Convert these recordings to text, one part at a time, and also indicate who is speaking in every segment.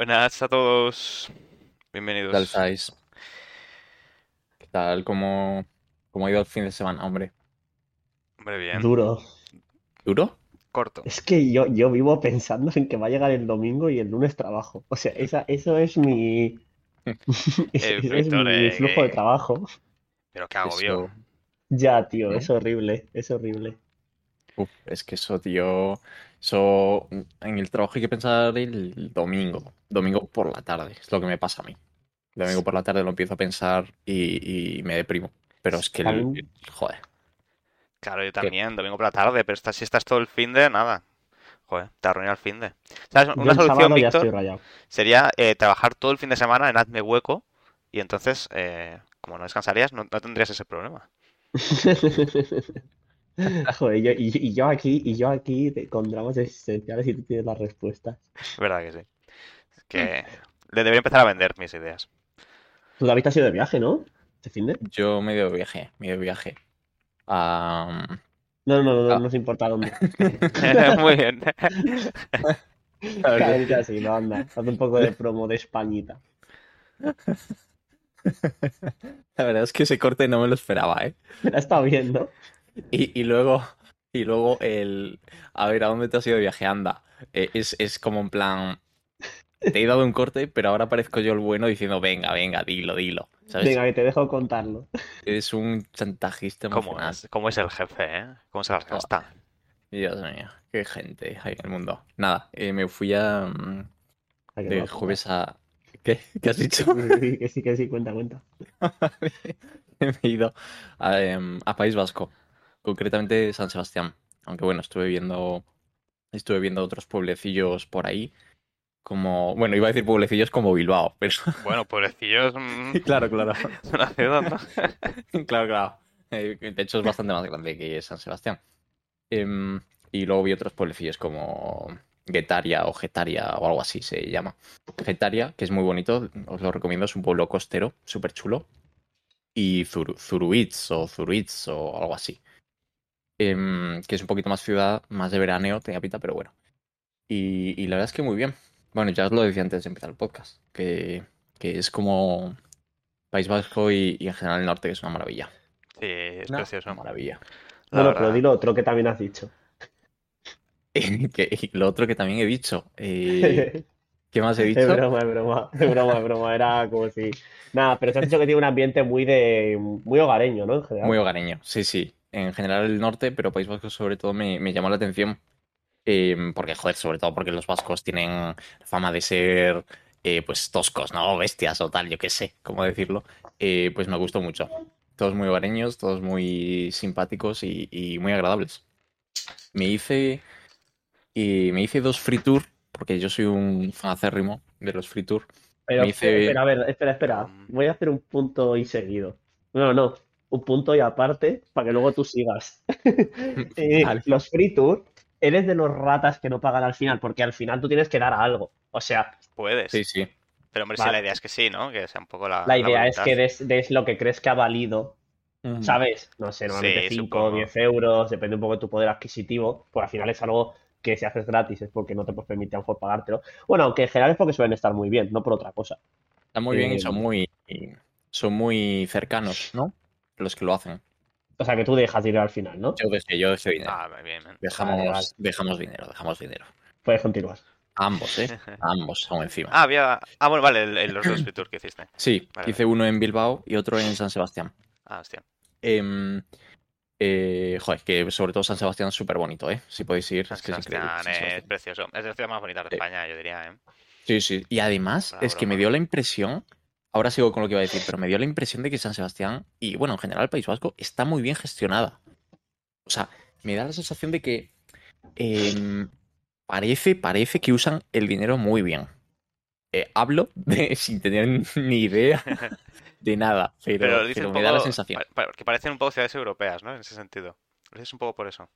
Speaker 1: Buenas a todos.
Speaker 2: ¿Qué tal
Speaker 1: Bienvenidos.
Speaker 2: estáis? ¿Qué tal? ¿Cómo, cómo ha ido el fin de semana, hombre?
Speaker 1: Hombre, bien.
Speaker 3: Duro.
Speaker 2: ¿Duro?
Speaker 1: Corto.
Speaker 3: Es que yo, yo vivo pensando en que va a llegar el domingo y el lunes trabajo. O sea, esa, eso es mi,
Speaker 1: Eh,
Speaker 3: es mi
Speaker 1: eh,
Speaker 3: flujo de
Speaker 1: que-
Speaker 3: trabajo.
Speaker 1: Pero qué agobio.
Speaker 2: Eso,
Speaker 3: Ya, tío,
Speaker 2: ¿No?
Speaker 3: es horrible, es horrible.
Speaker 2: uf, es que eso, tío, eso en el trabajo hay que pensar el domingo, domingo por la tarde, es lo que me pasa a mí. Domingo por la tarde lo empiezo a pensar y, y me deprimo. Pero es que, el- joder,
Speaker 1: Claro, yo también, domingo por la tarde, pero esta- si estás todo el fin de, nada. Joder, te arruina el fin de. Una solución, Víctor, sería eh, trabajar todo el fin de semana en hazme hueco y entonces, eh, como no descansarías, no, no tendrías ese problema.
Speaker 3: Joder, yo- y, y yo aquí, y yo aquí con dramas existenciales y tú tienes las respuestas.
Speaker 1: Es verdad que sí. Es que le debería empezar a vender mis ideas.
Speaker 3: Tú, David, has ido de viaje, ¿no? ¿Este fin de?
Speaker 2: yo medio viaje, medio viaje. a
Speaker 3: No, no, no, no,
Speaker 2: Ah.
Speaker 3: no nos importa dónde.
Speaker 1: Muy bien.
Speaker 3: Cállate así, no anda. Haz un poco de promo de Españita.
Speaker 2: La verdad es que ese corte no me lo esperaba, ¿eh?
Speaker 3: Ha estado bien, ¿no?
Speaker 2: Y, y luego, y luego el. A ver, ¿a dónde te has ido de viaje? Anda. Eh, es, es como en plan. Te he dado un corte, pero ahora parezco yo el bueno diciendo, venga, venga, dilo, dilo. ¿Sabes?
Speaker 3: Venga, que te dejo contarlo.
Speaker 2: Eres un chantajista
Speaker 1: ¿Cómo
Speaker 2: emocional.
Speaker 1: es? ¿Cómo es el jefe, eh? ¿Cómo se las gasta?
Speaker 2: Dios mío, qué gente hay en el mundo. Nada, eh, me fui a. mm, de jueves a. ¿Qué? ¿Qué has dicho?
Speaker 3: Sí, que sí, que sí, cuenta, cuenta.
Speaker 2: me he ido a, em, a País Vasco, concretamente San Sebastián. Aunque bueno, estuve viendo, estuve viendo otros pueblecillos por ahí, como, bueno, iba a decir pueblecillos como Bilbao, pero
Speaker 1: Bueno, pobrecillos, mm,
Speaker 2: claro, claro,
Speaker 1: es una ciudad, ¿no?
Speaker 2: claro, claro. Eh, de hecho es bastante más grande que San Sebastián. Em, y luego vi otros pueblecillos como Guetaria o Getaria o algo así se llama. Getaria, que es muy bonito, os lo recomiendo, es un pueblo costero, súper chulo. Y Zuru- Zuruitz o Zuruitz o algo así. Em, que es un poquito más ciudad, más de veraneo, tenía pinta, pero bueno. Y, y la verdad es que muy bien. Bueno, ya os lo decía antes de empezar el podcast, que, que es como País Vasco y, y en general el norte, que es una maravilla.
Speaker 1: Sí, es
Speaker 2: Una
Speaker 1: precioso.
Speaker 2: maravilla.
Speaker 1: La
Speaker 3: Bueno, pero
Speaker 1: verdad.
Speaker 3: dilo otro que también has dicho.
Speaker 2: Que- lo otro que también he dicho. eh, ¿qué más he
Speaker 3: Es
Speaker 2: dicho?
Speaker 3: broma, es broma, es broma, es broma. Era como si. Nada, pero se has dicho que tiene un ambiente muy de. muy hogareño, ¿no? En general.
Speaker 2: Muy hogareño, sí, sí. En general el norte, pero País Vasco sobre todo me, me llamó la atención. eh, porque, joder, sobre todo porque los vascos tienen fama de ser, eh, pues, toscos, ¿no? Bestias o tal, yo qué sé, cómo decirlo. Eh, pues me gustó mucho. Todos muy hogareños, todos muy simpáticos y, y muy agradables. Me hice, y me hice dos free tour, porque yo soy un fan acérrimo de los free tour.
Speaker 3: Pero
Speaker 2: me hice-
Speaker 3: espera, a ver, espera, espera.
Speaker 1: Mm.
Speaker 3: Voy a hacer un punto y seguido. No, no, un punto y aparte para que luego tú sigas. Eh,
Speaker 2: Vale.
Speaker 3: los free tour, eres de los ratas que no pagan al final, porque al final tú tienes que dar algo. O sea,
Speaker 1: Puedes.
Speaker 2: Sí, sí.
Speaker 1: Pero hombre, sí, la idea es que sí, ¿no? Que sea un poco la,
Speaker 3: la idea es que des, des lo que crees que ha valido, ¿sabes? No sé, normalmente
Speaker 1: Sí,
Speaker 3: 5 o
Speaker 1: supongo.
Speaker 3: 10 euros, depende un poco de tu poder adquisitivo, pues al final es algo que si haces gratis es porque no te puedes permitir a lo mejor pagártelo. Bueno, aunque en general es porque suelen estar muy bien, no por otra cosa.
Speaker 2: Está muy bien y
Speaker 3: Eh,
Speaker 2: son muy, son muy cercanos, ¿no? Los que lo hacen.
Speaker 3: O sea, que tú dejas de ir al final, ¿no?
Speaker 2: Yo dejé, yo dejé dinero.
Speaker 1: Ah, bien, bien.
Speaker 2: dejamos,
Speaker 3: vale, vale.
Speaker 2: dejamos dinero, dejamos dinero.
Speaker 3: Puedes continuar.
Speaker 2: Ambos, ¿eh? Ambos, aún encima.
Speaker 1: Ah, había. Ah, bueno, vale, el- el- los dos tour que hiciste.
Speaker 2: sí,
Speaker 1: vale,
Speaker 2: hice uno en Bilbao y otro en San Sebastián.
Speaker 1: Ah, hostia.
Speaker 2: Em, eh, joder, que sobre todo San Sebastián es súper bonito, ¿eh? Si podéis ir,
Speaker 1: San
Speaker 2: es que es increíble.
Speaker 1: Sebastián
Speaker 2: San
Speaker 1: es
Speaker 2: Sebastián.
Speaker 1: precioso. Es de las ciudades más bonitas de
Speaker 2: Sí.
Speaker 1: España, yo diría, ¿eh?
Speaker 2: Sí, sí. Y además,
Speaker 1: Bravo,
Speaker 2: es que me dio la impresión, ahora sigo con lo que iba a decir, pero me dio la impresión de que San Sebastián y, bueno, en general el País Vasco está muy bien gestionada. O sea, me da la sensación de que em, parece, parece que usan el dinero muy bien. Eh, hablo de, sin tener ni idea de nada, pero, me da la sensación.
Speaker 1: que parecen un poco ciudades europeas, ¿no? En ese sentido. Es un poco por eso.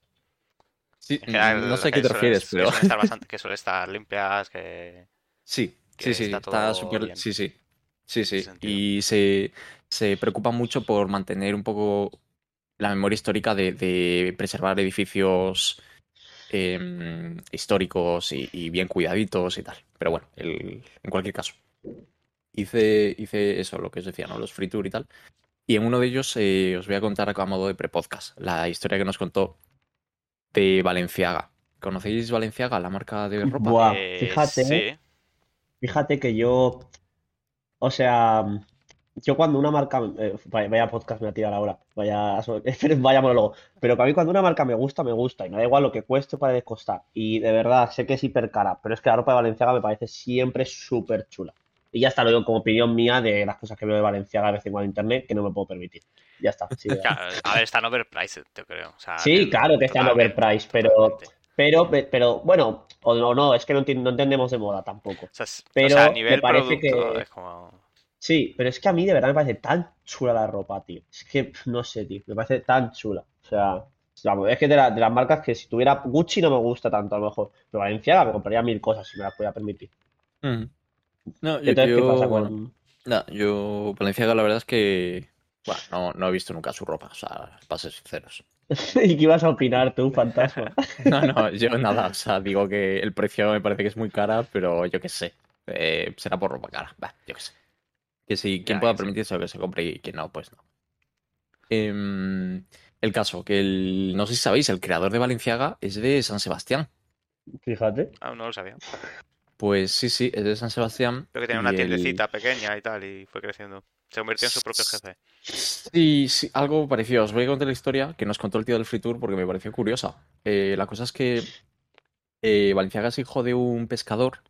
Speaker 2: Sí,
Speaker 1: general,
Speaker 2: no sé a
Speaker 1: que
Speaker 2: qué te refieres,
Speaker 1: que
Speaker 2: pero
Speaker 1: suelen estar bastante, que suelen estar limpias, que...
Speaker 2: sí,
Speaker 1: que
Speaker 2: sí, sí,
Speaker 1: está
Speaker 2: está
Speaker 1: todo
Speaker 2: súper,
Speaker 1: bien.
Speaker 2: sí, sí, sí, sí. Y se, se preocupa mucho por mantener un poco la memoria histórica de, de preservar edificios em, históricos y, y bien cuidaditos y tal. Pero bueno, el- en cualquier caso. Hice, hice eso, lo que os decía, ¿no? Los free tour y tal. Y en uno de ellos eh, os voy a contar a modo de prepodcast la historia que nos contó de Valenciaga. ¿Conocéis Valenciaga, la marca de ropa?
Speaker 3: Buah,
Speaker 1: Eh,
Speaker 3: fíjate,
Speaker 1: Sí.
Speaker 3: fíjate que yo, o sea, yo cuando una marca, eh, vaya, podcast me ha tirado ahora, vaya, vaya monólogo, pero que a mí cuando una marca me gusta, me gusta, y me da igual lo que cueste o puede costar, y de verdad sé que es hiper cara, pero es que la ropa de Valenciaga me parece siempre súper chula. Y ya está, lo digo como opinión mía de las cosas que veo de Valenciaga a veces en cuando internet que no me puedo permitir. Ya está. sí, ya.
Speaker 1: A ver, están overpriced, yo creo. O sea,
Speaker 3: Sí, claro que están overpriced, pero. Pero, pe- pero, bueno, o no, no, es que no, no entendemos de moda tampoco.
Speaker 1: O sea, es- o
Speaker 3: Pero
Speaker 1: sea, a
Speaker 3: me
Speaker 1: nivel
Speaker 3: parece
Speaker 1: producto
Speaker 3: que-
Speaker 1: es como...
Speaker 3: Sí, pero es que a mí de verdad me parece tan chula la ropa, tío. Es que, no sé, tío, me parece tan chula. O sea, vamos, es que de, la- de las marcas que si tuviera Gucci no me gusta tanto, a lo mejor. Pero Valenciaga me compraría mil cosas si me las pudiera permitir.
Speaker 2: Ujú. No,
Speaker 3: ¿Y
Speaker 2: yo,
Speaker 3: entonces qué
Speaker 2: yo-
Speaker 3: pasa con...?
Speaker 2: no, yo Valenciaga la verdad es que bueno, no, no he visto nunca su ropa, o sea, para ser sinceros.
Speaker 3: ¿Y qué ibas a opinar tú, fantasma?
Speaker 2: No, no, yo nada, o sea, digo que el precio me parece que es muy cara, pero yo qué sé, eh, será por ropa cara, va, yo qué sé. Que si quien pueda permitirse que se compre y quien no, pues no. Em, el caso, que el, no sé si sabéis, el creador de Valenciaga es de San Sebastián.
Speaker 3: Fíjate.
Speaker 1: Ah, no lo sabía.
Speaker 2: Pues sí, sí, es de San Sebastián.
Speaker 1: Creo que tenía una
Speaker 2: el-
Speaker 1: tiendecita pequeña y tal, y fue creciendo. Se convirtió en su propio jefe.
Speaker 2: Sí, sí, algo parecido. Os voy a contar la historia que nos contó el tío del Free Tour porque me pareció curiosa. Eh, la cosa es que eh, Valenciaga es hijo de un pescador,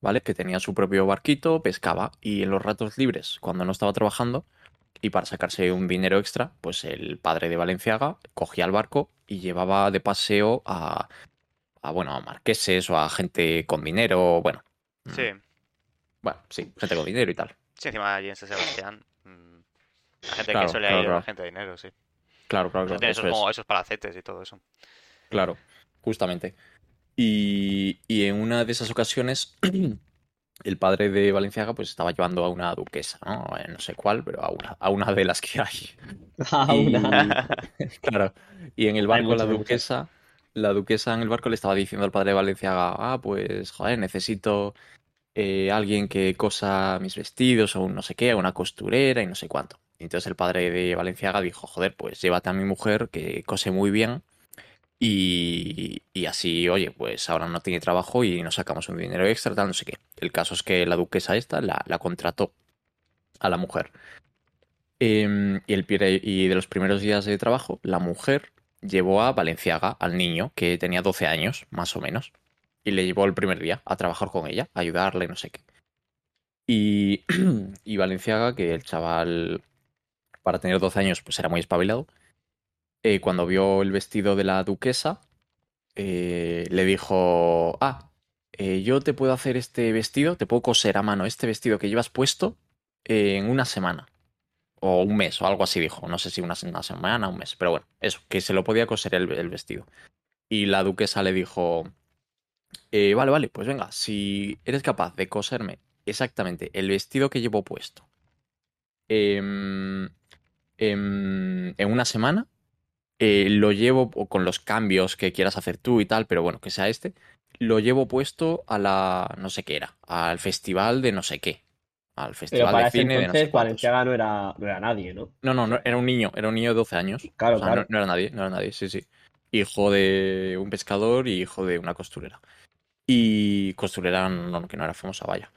Speaker 2: ¿vale? Que tenía su propio barquito, pescaba y en los ratos libres, cuando no estaba trabajando y para sacarse un dinero extra, pues el padre de Valenciaga cogía el barco y llevaba de paseo a, a bueno, a marqueses o a gente con dinero, bueno. mm,
Speaker 1: Sí.
Speaker 2: Bueno, sí, gente con dinero y tal.
Speaker 1: Sí, encima allí en San Sebastián. La gente
Speaker 2: Claro,
Speaker 1: que suele
Speaker 2: claro,
Speaker 1: ir,
Speaker 2: claro.
Speaker 1: la gente de dinero, sí.
Speaker 2: Claro, claro, claro. eso
Speaker 1: esos,
Speaker 2: es.
Speaker 1: como esos palacetes y todo eso.
Speaker 2: Claro, justamente. Y, y en una de esas ocasiones, el padre de Valenciaga pues estaba llevando a una duquesa, ¿no? Eh, No sé cuál, pero a una, a una de las que hay.
Speaker 3: A
Speaker 2: Y-
Speaker 3: una.
Speaker 2: Claro. Y en el barco la duquesa, la duquesa en el barco le estaba diciendo al padre de Valenciaga, ah, pues, joder, necesito eh, alguien que cosa mis vestidos o un no sé qué, una costurera y no sé cuánto. Entonces el padre de Valenciaga dijo, joder, pues llévate a mi mujer que cose muy bien y, y así, oye, pues ahora no tiene trabajo y nos sacamos un dinero extra, tal, no sé qué. El caso es que la duquesa esta la, contrató a la mujer. Em, y, el, y de los primeros días de trabajo, la mujer llevó a Valenciaga, al niño, que tenía 12 años, más o menos, y le llevó el primer día a trabajar con ella, a ayudarle, no sé qué. Y, y Valenciaga, que el chaval, para tener 12 años, pues era muy espabilado, eh, cuando vio el vestido de la duquesa, eh, le dijo, ah, eh, yo te puedo hacer este vestido, te puedo coser a mano este vestido que llevas puesto eh, en una semana. O un mes, o algo así dijo. No sé si una, una semana, un mes. Pero bueno, eso, que se lo podía coser el, vestido. Y la duquesa le dijo, eh, vale, vale, pues venga, si eres capaz de coserme exactamente el vestido que llevo puesto em, em, en una semana, eh, lo llevo con los cambios que quieras hacer tú y tal, pero bueno, que sea este, lo llevo puesto a la, no sé qué era, al festival de no sé qué. Al
Speaker 3: Pero
Speaker 2: festival
Speaker 3: para
Speaker 2: de cine de no
Speaker 3: entonces
Speaker 2: sé.
Speaker 3: Valenciaga no era, no era nadie, ¿no?
Speaker 2: No, no, no, era un niño, era un niño de 12 años.
Speaker 3: Claro,
Speaker 2: O sea,
Speaker 3: claro.
Speaker 2: No, no era nadie, no era nadie, sí, sí. Hijo de un pescador y hijo de una costurera. Y costurera no, que no era famosa, vaya.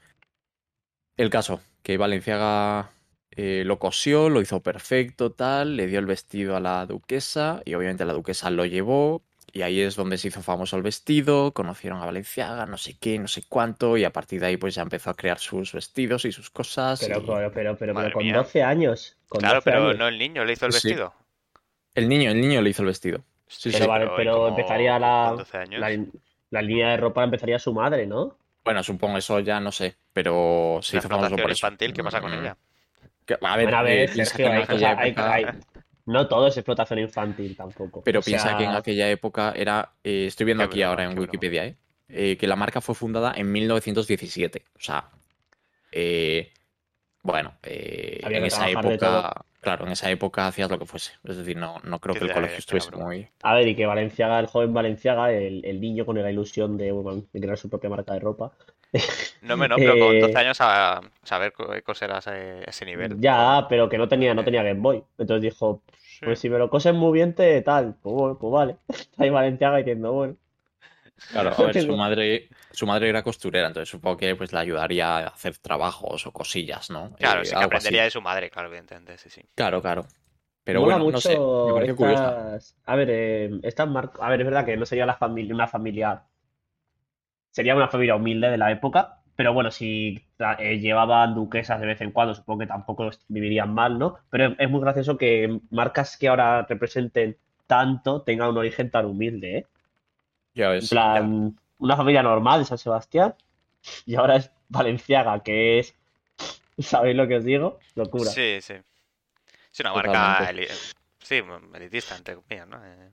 Speaker 2: El caso, que Valenciaga eh, lo cosió, lo hizo perfecto, tal, le dio el vestido a la duquesa y obviamente la duquesa lo llevó y ahí es donde se hizo famoso el vestido, conocieron a Valenciaga, no sé qué, no sé cuánto y a partir de ahí pues ya empezó a crear sus vestidos y sus cosas.
Speaker 3: Pero,
Speaker 2: y-
Speaker 3: pero, pero, pero, con
Speaker 1: mía.
Speaker 3: 12 años. Con
Speaker 1: Claro,
Speaker 3: 12
Speaker 1: pero
Speaker 3: años.
Speaker 1: no el niño le hizo el
Speaker 2: Sí.
Speaker 1: vestido.
Speaker 2: El niño, el niño le hizo el vestido. Sí,
Speaker 3: Pero
Speaker 2: sí.
Speaker 3: vale,
Speaker 1: ¿y
Speaker 3: pero empezaría la,
Speaker 1: 12 años?
Speaker 3: la, la línea de ropa empezaría su madre, ¿no?
Speaker 2: Bueno, supongo eso ya no sé, pero se
Speaker 1: La
Speaker 2: hizo famoso por eso.
Speaker 1: infantil, ¿qué pasa con
Speaker 2: Mm,
Speaker 1: ella?
Speaker 2: Que- a ver,
Speaker 3: Bueno, a ver,
Speaker 2: eh, piensa
Speaker 3: Sergio,
Speaker 2: que en
Speaker 3: hay
Speaker 2: aquella
Speaker 3: cosas- hay-
Speaker 2: época-
Speaker 3: hay- no todo es explotación infantil tampoco.
Speaker 2: Pero
Speaker 3: O
Speaker 2: piensa
Speaker 3: sea,
Speaker 2: que en aquella época era, eh, estoy viendo
Speaker 1: Qué
Speaker 2: aquí
Speaker 1: broma,
Speaker 2: ahora en. Wikipedia, ¿eh? Eh, que la marca fue fundada en 1917. O sea, eh, bueno, eh, en esa época, claro, en esa época hacías lo que fuese. Es decir, no, no creo
Speaker 1: Sí,
Speaker 2: que el colegio estuviese muy.
Speaker 3: A ver, y que Valenciaga, el joven Valenciaga, el, el niño con la ilusión de, bueno, de crear su propia marca de ropa.
Speaker 1: No me no, pero con
Speaker 3: Eh,
Speaker 1: 12 años a saber co- coser a ese, ese nivel.
Speaker 3: Ya, pero que no tenía, no
Speaker 1: Eh.
Speaker 3: tenía Game Boy. Entonces dijo,
Speaker 1: Sí.
Speaker 3: pues si me lo coses muy bien, te tal. Pues, bueno, pues vale. Ahí Valenciaga diciendo, bueno.
Speaker 2: Claro, a ver, su madre, su madre era costurera, entonces supongo que pues le ayudaría a hacer trabajos o cosillas, ¿no?
Speaker 1: Claro,
Speaker 2: Eh,
Speaker 1: sí que
Speaker 2: así.
Speaker 1: aprendería de su madre, claro, evidentemente, sí, sí.
Speaker 2: Claro, claro. Pero
Speaker 3: Mola
Speaker 2: bueno, no sé, me
Speaker 3: mucho
Speaker 2: curiosa.
Speaker 3: estas- A ver, eh, estas mar- A ver, es verdad que no sería la familia, una familia. Sería una familia humilde de la época. Pero bueno, si eh, llevaban duquesas de vez en cuando, supongo que tampoco vivirían mal, ¿no? Pero es, es muy gracioso que marcas que ahora representen tanto tengan un origen tan humilde, ¿eh?
Speaker 2: Ya
Speaker 3: En
Speaker 2: ves.
Speaker 3: plan, una familia normal de San Sebastián. Y ahora es Valenciaga, que es. ¿Sabéis lo que os digo? Locura.
Speaker 1: Sí, sí. Es una marca eli- sí, elitista, entre comillas, ¿no? Eh,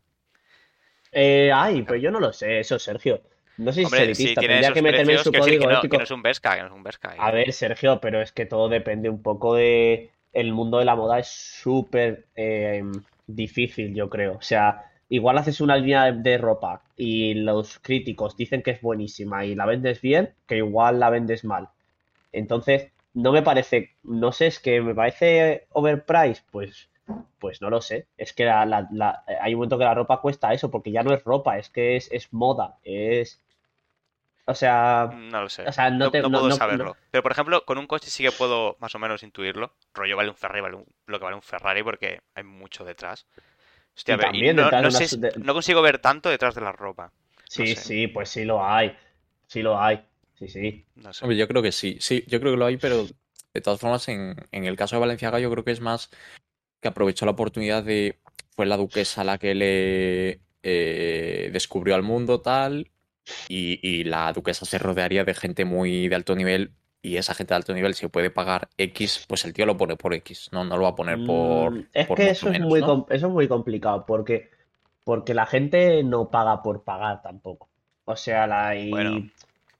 Speaker 3: Eh, ay, pues yo no lo sé, eso, Sergio. No sé si es
Speaker 1: Hombre, si
Speaker 3: elitista,
Speaker 1: tiene
Speaker 3: tendría
Speaker 1: esos
Speaker 3: que meterme en su código
Speaker 1: que no, que
Speaker 3: ético.
Speaker 1: no es un que no es un Berska.
Speaker 3: A ver, Sergio, pero es que todo depende un poco de... El mundo de la moda es súper eh, difícil, yo creo. O sea, igual haces una línea de, de ropa y los críticos dicen que es buenísima y la vendes bien, que igual la vendes mal. Entonces, no me parece, no sé, es que me parece overpriced, pues, pues no lo sé. Es que la- la- la- hay un momento que la ropa cuesta eso, porque ya no es ropa, es que es, es moda, es... O sea,
Speaker 1: No lo sé.
Speaker 3: o sea, no
Speaker 1: No,
Speaker 3: te-
Speaker 1: no
Speaker 3: no-
Speaker 1: puedo
Speaker 3: no-
Speaker 1: saberlo.
Speaker 3: no-
Speaker 1: Pero, por ejemplo, con un coche sí que puedo más o menos intuirlo. Rollo vale un Ferrari, vale un- lo que vale un Ferrari porque hay mucho detrás. Hostia, ver, y no,
Speaker 3: detrás
Speaker 1: no
Speaker 3: de
Speaker 1: sé
Speaker 3: una
Speaker 1: si-
Speaker 3: su- de-
Speaker 1: no consigo ver tanto detrás de la ropa.
Speaker 3: Sí,
Speaker 1: sé.
Speaker 3: sí, pues sí lo hay. Sí lo hay. Sí, sí.
Speaker 1: No sé.
Speaker 2: Hombre, yo creo que sí, sí, yo creo que lo hay, pero de todas formas, en, en el caso de Valenciaga, yo creo que es más que aprovechó la oportunidad de. Fue la duquesa la que le eh, descubrió al mundo, tal, y, y la duquesa se rodearía de gente muy de alto nivel, y esa gente de alto nivel, si puede pagar X, pues el tío lo pone por X, no, no lo va a poner por.
Speaker 3: Mm, es
Speaker 2: por
Speaker 3: que eso es muy, eso es muy complicado porque, porque la gente no paga por pagar tampoco. O sea, la, y,
Speaker 1: Bueno.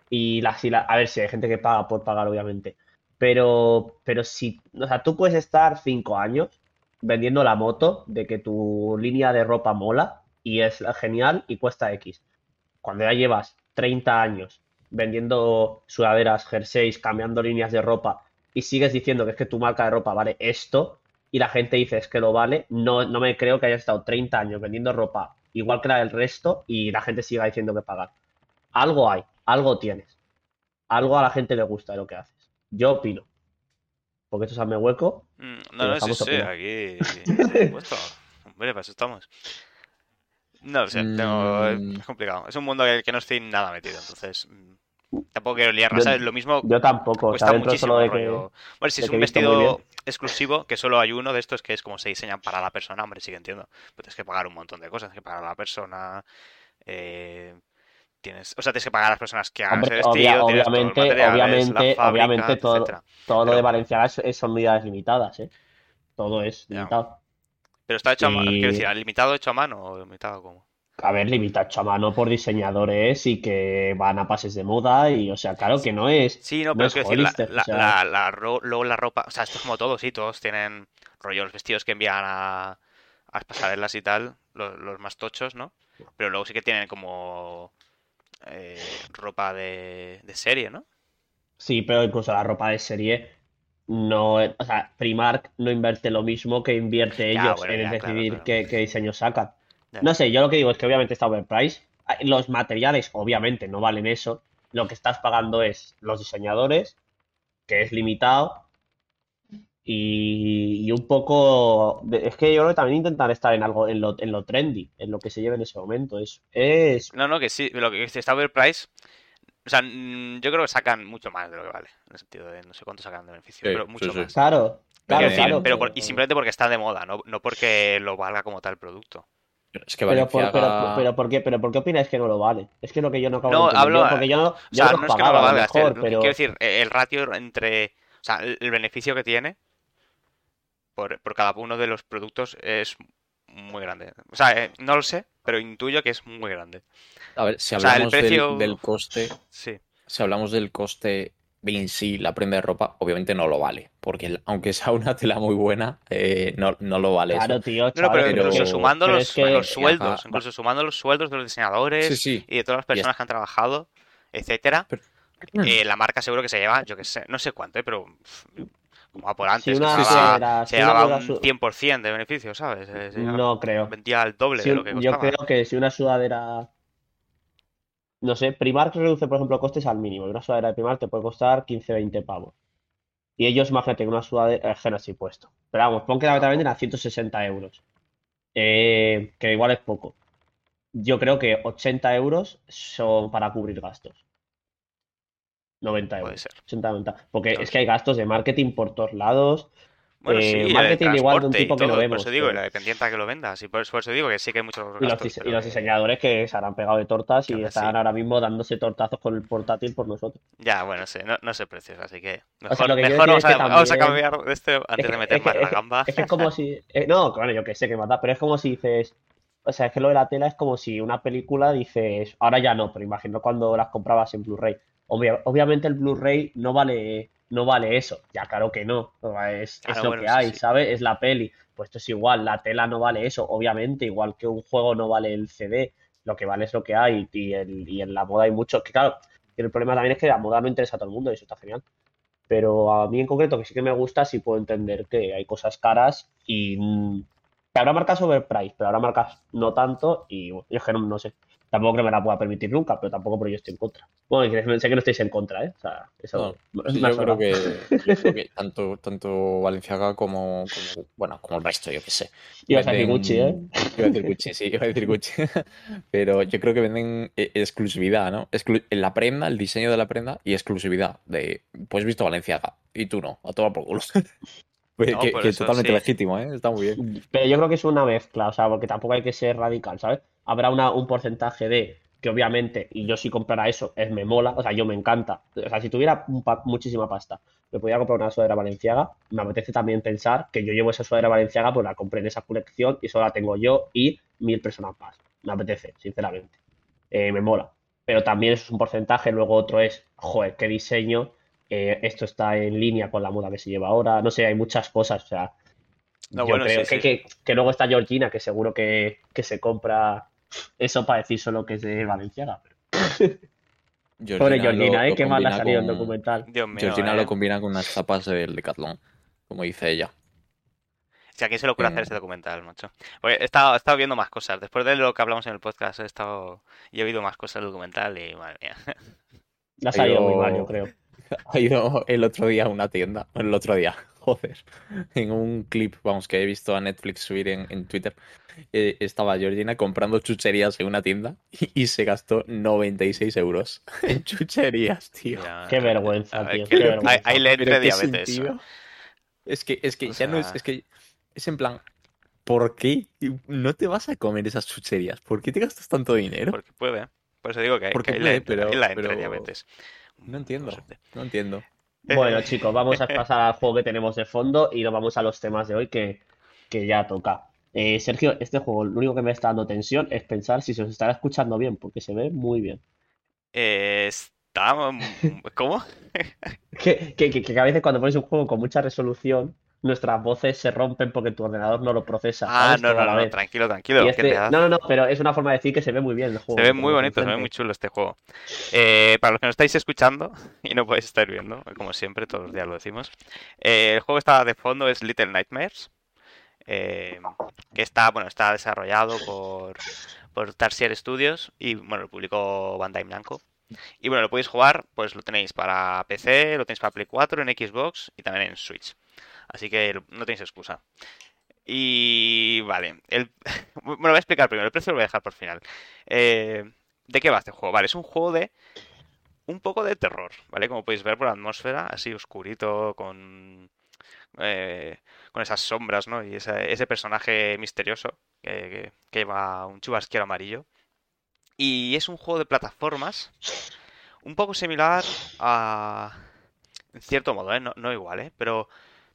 Speaker 3: y la, si la- a ver si hay gente que paga por pagar, obviamente. Pero, pero si, o sea, tú puedes estar cinco años vendiendo la moto de que tu línea de ropa mola y es genial y cuesta X. Cuando ya llevas 30 años vendiendo sudaderas, jerseys, cambiando líneas de ropa y sigues diciendo que es que tu marca de ropa vale esto y la gente dice es que lo vale, no, no me creo que hayas estado 30 años vendiendo ropa igual que la del resto y la gente siga diciendo que pagar. Algo hay, algo tienes. Algo a la gente le gusta de lo que haces. Yo opino. Porque esto es hazme hueco.
Speaker 1: Mm, No, no, sí, aquí. Hombre, para eso estamos. No lo sé, tengo-
Speaker 2: Mm.
Speaker 1: es complicado. Es un mundo que, que no estoy nada metido, entonces. mm, Tampoco quiero liarla,
Speaker 3: Yo-
Speaker 1: ¿sabes? Lo mismo
Speaker 3: Yo tampoco.
Speaker 1: Cuesta muchísimo
Speaker 3: solo de que.
Speaker 1: Bueno, si
Speaker 3: de
Speaker 1: es un vestido exclusivo, que solo hay uno de estos que es como se diseñan para la persona, hombre, sí que entiendo. Pero tienes que pagar un montón de cosas, tienes que pagar a la persona. eh, tienes, o sea, tienes que pagar a las personas que hagan ese vestido,
Speaker 3: obvia-
Speaker 1: tienes todos los
Speaker 3: obviamente, obviamente,
Speaker 1: fábrica,
Speaker 3: obviamente todo, todo lo de Valenciaga son unidades limitadas, ¿eh? Todo es limitado.
Speaker 1: Pero está hecho a mano, quiero decir, ¿limitado hecho a mano o limitado como?
Speaker 3: A ver, limitado hecho a mano por diseñadores y que van a pases de moda y, o sea, claro que no es,
Speaker 1: Sí, no,
Speaker 3: no
Speaker 1: pero
Speaker 3: es
Speaker 1: quiero decir, la,
Speaker 3: Hollister, o sea,
Speaker 1: la- luego la ropa, o sea, esto es como todo, sí, todos tienen rollo, los vestidos que envían a, a las pasarelas y tal, los, los más tochos, ¿no? Pero luego sí que tienen como eh, ropa de, de serie, ¿no?
Speaker 3: sí, pero incluso la ropa de serie no, o sea, Primark no invierte lo mismo que invierte
Speaker 1: Ya,
Speaker 3: ellos
Speaker 1: bueno,
Speaker 3: en
Speaker 1: ya,
Speaker 3: decidir
Speaker 1: claro.
Speaker 3: qué, qué diseños sacan.
Speaker 1: Ya.
Speaker 3: No sé, yo lo que digo es que obviamente está overpriced. Los materiales obviamente no valen eso. Lo que estás pagando es los diseñadores, que es limitado. Y, y un poco. de- es que yo creo que también intentar estar en algo, en lo, en lo trendy, en lo que se lleve en ese momento. Es, es
Speaker 1: No, no, que sí, lo que está overpriced, o sea, yo creo que sacan mucho más de lo que vale, en el sentido de no sé cuánto sacan de beneficio,
Speaker 2: Sí,
Speaker 1: pero mucho
Speaker 2: sí.
Speaker 1: más.
Speaker 3: claro, claro,
Speaker 1: quiero decir,
Speaker 3: claro.
Speaker 1: pero por- y simplemente porque está de moda, no, no porque lo valga como tal producto.
Speaker 2: Es que
Speaker 3: Pero por, pero,
Speaker 2: Valenciaga.
Speaker 3: pero, ¿por qué, pero ¿por qué opináis que no lo vale? Es que lo que yo no acabo
Speaker 1: No,
Speaker 3: de
Speaker 1: hablo-
Speaker 3: Yo- porque yo no,
Speaker 1: O
Speaker 3: yo
Speaker 1: sea, no es que no
Speaker 3: pagaba
Speaker 1: lo valga,
Speaker 3: mejor,
Speaker 1: que
Speaker 3: pero.
Speaker 1: quiero decir, eh, el ratio entre, o sea, el, el beneficio que tiene por, por cada uno de los productos es muy grande. O sea, eh, no lo sé, pero intuyo que es muy grande.
Speaker 2: A ver, si
Speaker 1: o sea, el
Speaker 2: hablamos del- del coste,
Speaker 1: Sí.
Speaker 2: si hablamos del coste en sí la prenda de ropa obviamente no lo vale, porque el- aunque sea una tela muy buena, eh, no, no lo vale
Speaker 3: Claro,
Speaker 2: eso.
Speaker 3: tío,
Speaker 1: pero
Speaker 2: pero-
Speaker 1: incluso sumando los,
Speaker 3: es que-
Speaker 1: los sueldos,
Speaker 2: Ajá.
Speaker 1: incluso sumando los sueldos de los diseñadores
Speaker 2: Sí, sí.
Speaker 1: y de todas las personas que han trabajado, etcétera,
Speaker 2: Pero-
Speaker 1: eh, la marca seguro que se lleva, yo que sé, no sé cuánto, eh, pero como va por antes,
Speaker 3: Si
Speaker 1: que se llevaba, se
Speaker 3: si
Speaker 1: llevaba un
Speaker 3: su-
Speaker 1: 100% de beneficio, ¿sabes? Eh, se
Speaker 3: No creo.
Speaker 1: vendía el doble
Speaker 3: Si
Speaker 1: de lo que
Speaker 3: yo
Speaker 1: costaba.
Speaker 3: creo que si una sudadera. No sé, Primark reduce, por ejemplo, costes al mínimo. Y una sudadera de Primark te puede costar 15-20 pavos. Y ellos, imagínate, que una sudadera. Es que no estoy puesto. Pero vamos, pon que la venden a 160 euros. Eh, que igual es poco. Yo creo que 80 euros son para cubrir gastos. 90
Speaker 1: Puede
Speaker 3: euros.
Speaker 1: ser.
Speaker 3: 80, 90. Porque
Speaker 1: Claro.
Speaker 3: es que hay gastos de marketing por todos lados.
Speaker 1: Bueno,
Speaker 3: Eh,
Speaker 1: sí,
Speaker 3: marketing igual de un tipo que no
Speaker 1: todo, por
Speaker 3: vemos,
Speaker 1: eso digo,
Speaker 3: pero-
Speaker 1: la dependiente que lo vendas. Y por eso, por eso digo que sí que hay muchos
Speaker 3: Y los, y diseñadores que se habrán pegado de tortas y están
Speaker 1: sí.
Speaker 3: ahora mismo dándose tortazos con el portátil por nosotros.
Speaker 1: Ya, bueno, sé, no, no sé precios, así que
Speaker 3: sea,
Speaker 1: mejor,
Speaker 3: lo que quiero
Speaker 1: mejor vamos, a,
Speaker 3: que
Speaker 1: vamos a cambiar de esto antes
Speaker 3: que-
Speaker 1: de meter
Speaker 3: es
Speaker 1: más la gamba.
Speaker 3: Es que es como si. eh, no, bueno, yo que sé que mata, pero es como si dices. O sea, es que lo de la tela es como si una película dices. Ahora ya no, pero imagino cuando las comprabas en Blu-ray. Obvia- obviamente el Blu-ray no vale, no vale eso. Ya claro que no. Es, es
Speaker 1: Claro,
Speaker 3: lo
Speaker 1: bueno,
Speaker 3: que
Speaker 1: sí,
Speaker 3: hay,
Speaker 1: sí.
Speaker 3: ¿sabes? Es la peli. Pues esto es igual, la tela no vale eso, obviamente, igual que un juego no vale el CD. Lo que vale es lo que hay. Y, el- y en la moda hay mucho. Que claro, el problema también es que la moda no interesa a todo el mundo y eso está genial. Pero a mí en concreto, que sí que me gusta, sí puedo entender que hay cosas caras y mm, que habrá marcas overprice, pero habrá marcas no tanto y bueno, yo es que no, no sé. Tampoco creo que me la pueda permitir nunca, pero tampoco por ello estoy en contra. Bueno, sé que no estáis en contra, ¿eh? O sea, eso
Speaker 2: No,
Speaker 3: ha
Speaker 2: yo creo que, yo creo que tanto, tanto Valenciaga como, como, bueno, como el resto, yo qué sé.
Speaker 3: Ibas a decir Gucci, ¿eh?
Speaker 2: Iba a decir Gucci, sí, iba a decir Gucci. Pero yo creo que venden eh, exclusividad, ¿no? Exclu- la prenda, el diseño de la prenda y exclusividad. De, pues visto Valenciaga y tú no, a tomar por culo. Pues
Speaker 1: No,
Speaker 2: que,
Speaker 1: eso,
Speaker 2: totalmente
Speaker 1: sí.
Speaker 2: legítimo, ¿eh? Está muy bien.
Speaker 3: Pero yo creo que es una mezcla, o sea, porque tampoco hay que ser radical, ¿sabes? Habrá una, un porcentaje de que obviamente, y yo si comprara eso, es me mola, o sea, yo me encanta. O sea, si tuviera un pa- muchísima pasta, me podía comprar una sudadera valenciaga, me apetece también pensar que yo llevo esa sudadera valenciaga, pues la compré en esa colección y solo la tengo yo y mil personas más. Me apetece, sinceramente. Eh, me mola. Pero también eso es un porcentaje, luego otro es, joder, qué diseño, eh, esto está en línea con la moda que se lleva ahora, no sé, hay muchas cosas, o sea,
Speaker 1: No,
Speaker 3: yo
Speaker 1: bueno,
Speaker 3: creo
Speaker 1: sí,
Speaker 3: que,
Speaker 1: sí.
Speaker 3: que- que luego está Georgina, que seguro que, que se compra eso para decir solo que es de Valenciaga. Pobre Georgina, ¿eh?
Speaker 2: lo
Speaker 3: Qué mal le ha salido el documental.
Speaker 1: Dios mío,
Speaker 2: Georgina
Speaker 1: eh.
Speaker 2: lo combina con unas tapas del Decathlon, como dice ella.
Speaker 1: Si a quién se le ocurre
Speaker 2: Mm.
Speaker 1: hacer ese documental, macho. He estado, he estado viendo más cosas. Después de lo que hablamos en el podcast, he estado y he oído más cosas del documental y madre mía.
Speaker 3: Le ha salido muy
Speaker 2: Pero-
Speaker 3: mal, yo creo.
Speaker 2: Ha ido el otro día a una tienda, el otro día, joder, en un clip, vamos, que he visto a Netflix subir en, en Twitter, eh, estaba Georgina comprando chucherías en una tienda y, y se gastó 96 euros en chucherías, tío.
Speaker 3: Qué vergüenza,
Speaker 1: ver,
Speaker 3: tío, qué
Speaker 1: le-
Speaker 3: vergüenza.
Speaker 1: ahí- ahí le
Speaker 2: Pero
Speaker 1: entre
Speaker 2: qué
Speaker 1: diabetes.
Speaker 2: sentido. Es que, es que
Speaker 1: O
Speaker 2: ya no es, es que es en plan, ¿por qué no te vas a comer esas chucherías? ¿Por qué te gastas tanto dinero?
Speaker 1: Porque puede. Por eso digo que,
Speaker 2: Porque
Speaker 1: que
Speaker 2: puede,
Speaker 1: le entra-
Speaker 2: pero-
Speaker 1: la entre
Speaker 2: pero-
Speaker 1: diabetes.
Speaker 2: No entiendo, no entiendo.
Speaker 3: Bueno, chicos, vamos a pasar al juego que tenemos de fondo y nos vamos a los temas de hoy que, que ya toca. Eh, Sergio, este juego, lo único que me está dando tensión es pensar si se os estará escuchando bien, porque se ve muy bien.
Speaker 1: Eh, está... ¿Cómo?
Speaker 3: Que, que, que, que a veces cuando pones un juego con mucha resolución, nuestras voces se rompen porque tu ordenador no lo procesa,
Speaker 1: Ah, no, no, no, tranquilo, tranquilo.
Speaker 3: Y
Speaker 1: ¿qué
Speaker 3: este-
Speaker 1: te
Speaker 3: no, no, no, pero es una forma de decir que se ve muy bien el juego.
Speaker 1: Se ve muy bonito, se ve muy chulo este juego. Eh, para los que no estáis escuchando y no podéis estar viendo, como siempre, todos los días lo decimos, eh, el juego que está de fondo es Little Nightmares, eh, que está, bueno, está desarrollado por, por Tarsier Studios y, bueno, lo publicó Bandai Namco. Y bueno, lo podéis jugar, pues lo tenéis para PC, lo tenéis para Play 4, en Xbox y también en Switch. Así que no tenéis excusa. Y vale, el... bueno, voy a explicar primero, el precio lo voy a dejar por final. Eh, ¿de qué va este juego? Vale, es un juego de un poco de terror, ¿vale? Como podéis ver por la atmósfera, así oscurito, con eh, con esas sombras, ¿no? Y ese, personaje misterioso que, que- que lleva un chubasquero amarillo. Y es un juego de plataformas un poco similar a... En cierto modo, ¿eh? No, no igual, ¿eh? Pero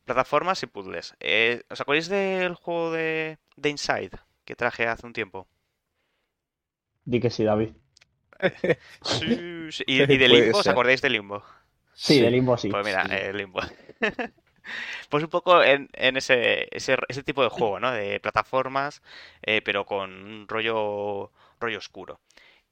Speaker 1: plataformas y puzzles. Eh, ¿os acordáis del juego de, de Inside que traje hace un tiempo?
Speaker 3: Di que sí, David.
Speaker 1: Sí, sí. ¿Y, y de Limbo? ¿Os acordáis de Limbo?
Speaker 3: Sí, de limbo sí.
Speaker 1: Pues mira,
Speaker 2: sí.
Speaker 1: eh, Limbo. Pues un poco en, en ese, ese, ese tipo de juego, ¿no? De plataformas, eh, pero con un rollo, rollo oscuro.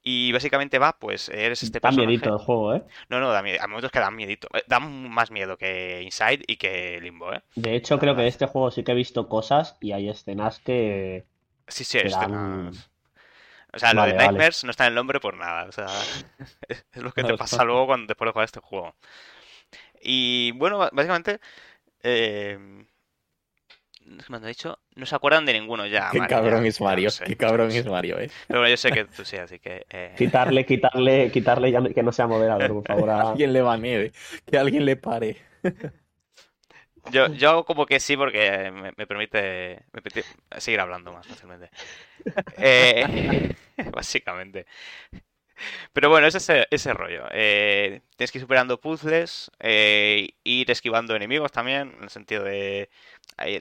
Speaker 1: Y básicamente va, pues eres este
Speaker 3: Da
Speaker 1: personaje.
Speaker 3: miedito el juego, ¿eh?
Speaker 1: No, no, da miedo. A momentos que dan miedito. Eh, Dan más miedo que Inside y que Limbo, ¿eh?
Speaker 3: De hecho, creo que de este juego sí que he visto cosas y hay escenas que...
Speaker 1: Sí, sí,
Speaker 3: Que dan-
Speaker 1: O sea, lo de
Speaker 3: vale.
Speaker 1: Nightmares no está en el nombre por nada. O sea, es lo que te pasa luego cuando después de jugar este juego. Y bueno, básicamente. Eh... Me han dicho, no se acuerdan de ninguno ya.
Speaker 2: Qué
Speaker 1: Mario,
Speaker 2: cabrón
Speaker 1: ya,
Speaker 2: es Mario,
Speaker 1: sé,
Speaker 2: qué cabrón
Speaker 1: sé.
Speaker 2: es Mario, eh.
Speaker 1: Pero bueno, yo sé que tú sí, así que. eh,
Speaker 3: Quitarle, quitarle, quitarle ya no- que no sea moderador, por favor. a-
Speaker 2: alguien le banee, que alguien le pare.
Speaker 1: Yo, yo hago como que sí porque me, me permite, me permite seguir hablando más fácilmente. Eh, básicamente. Pero bueno, es ese, ese rollo. Eh, tienes que ir superando puzzles, eh, ir esquivando enemigos también, en el sentido de...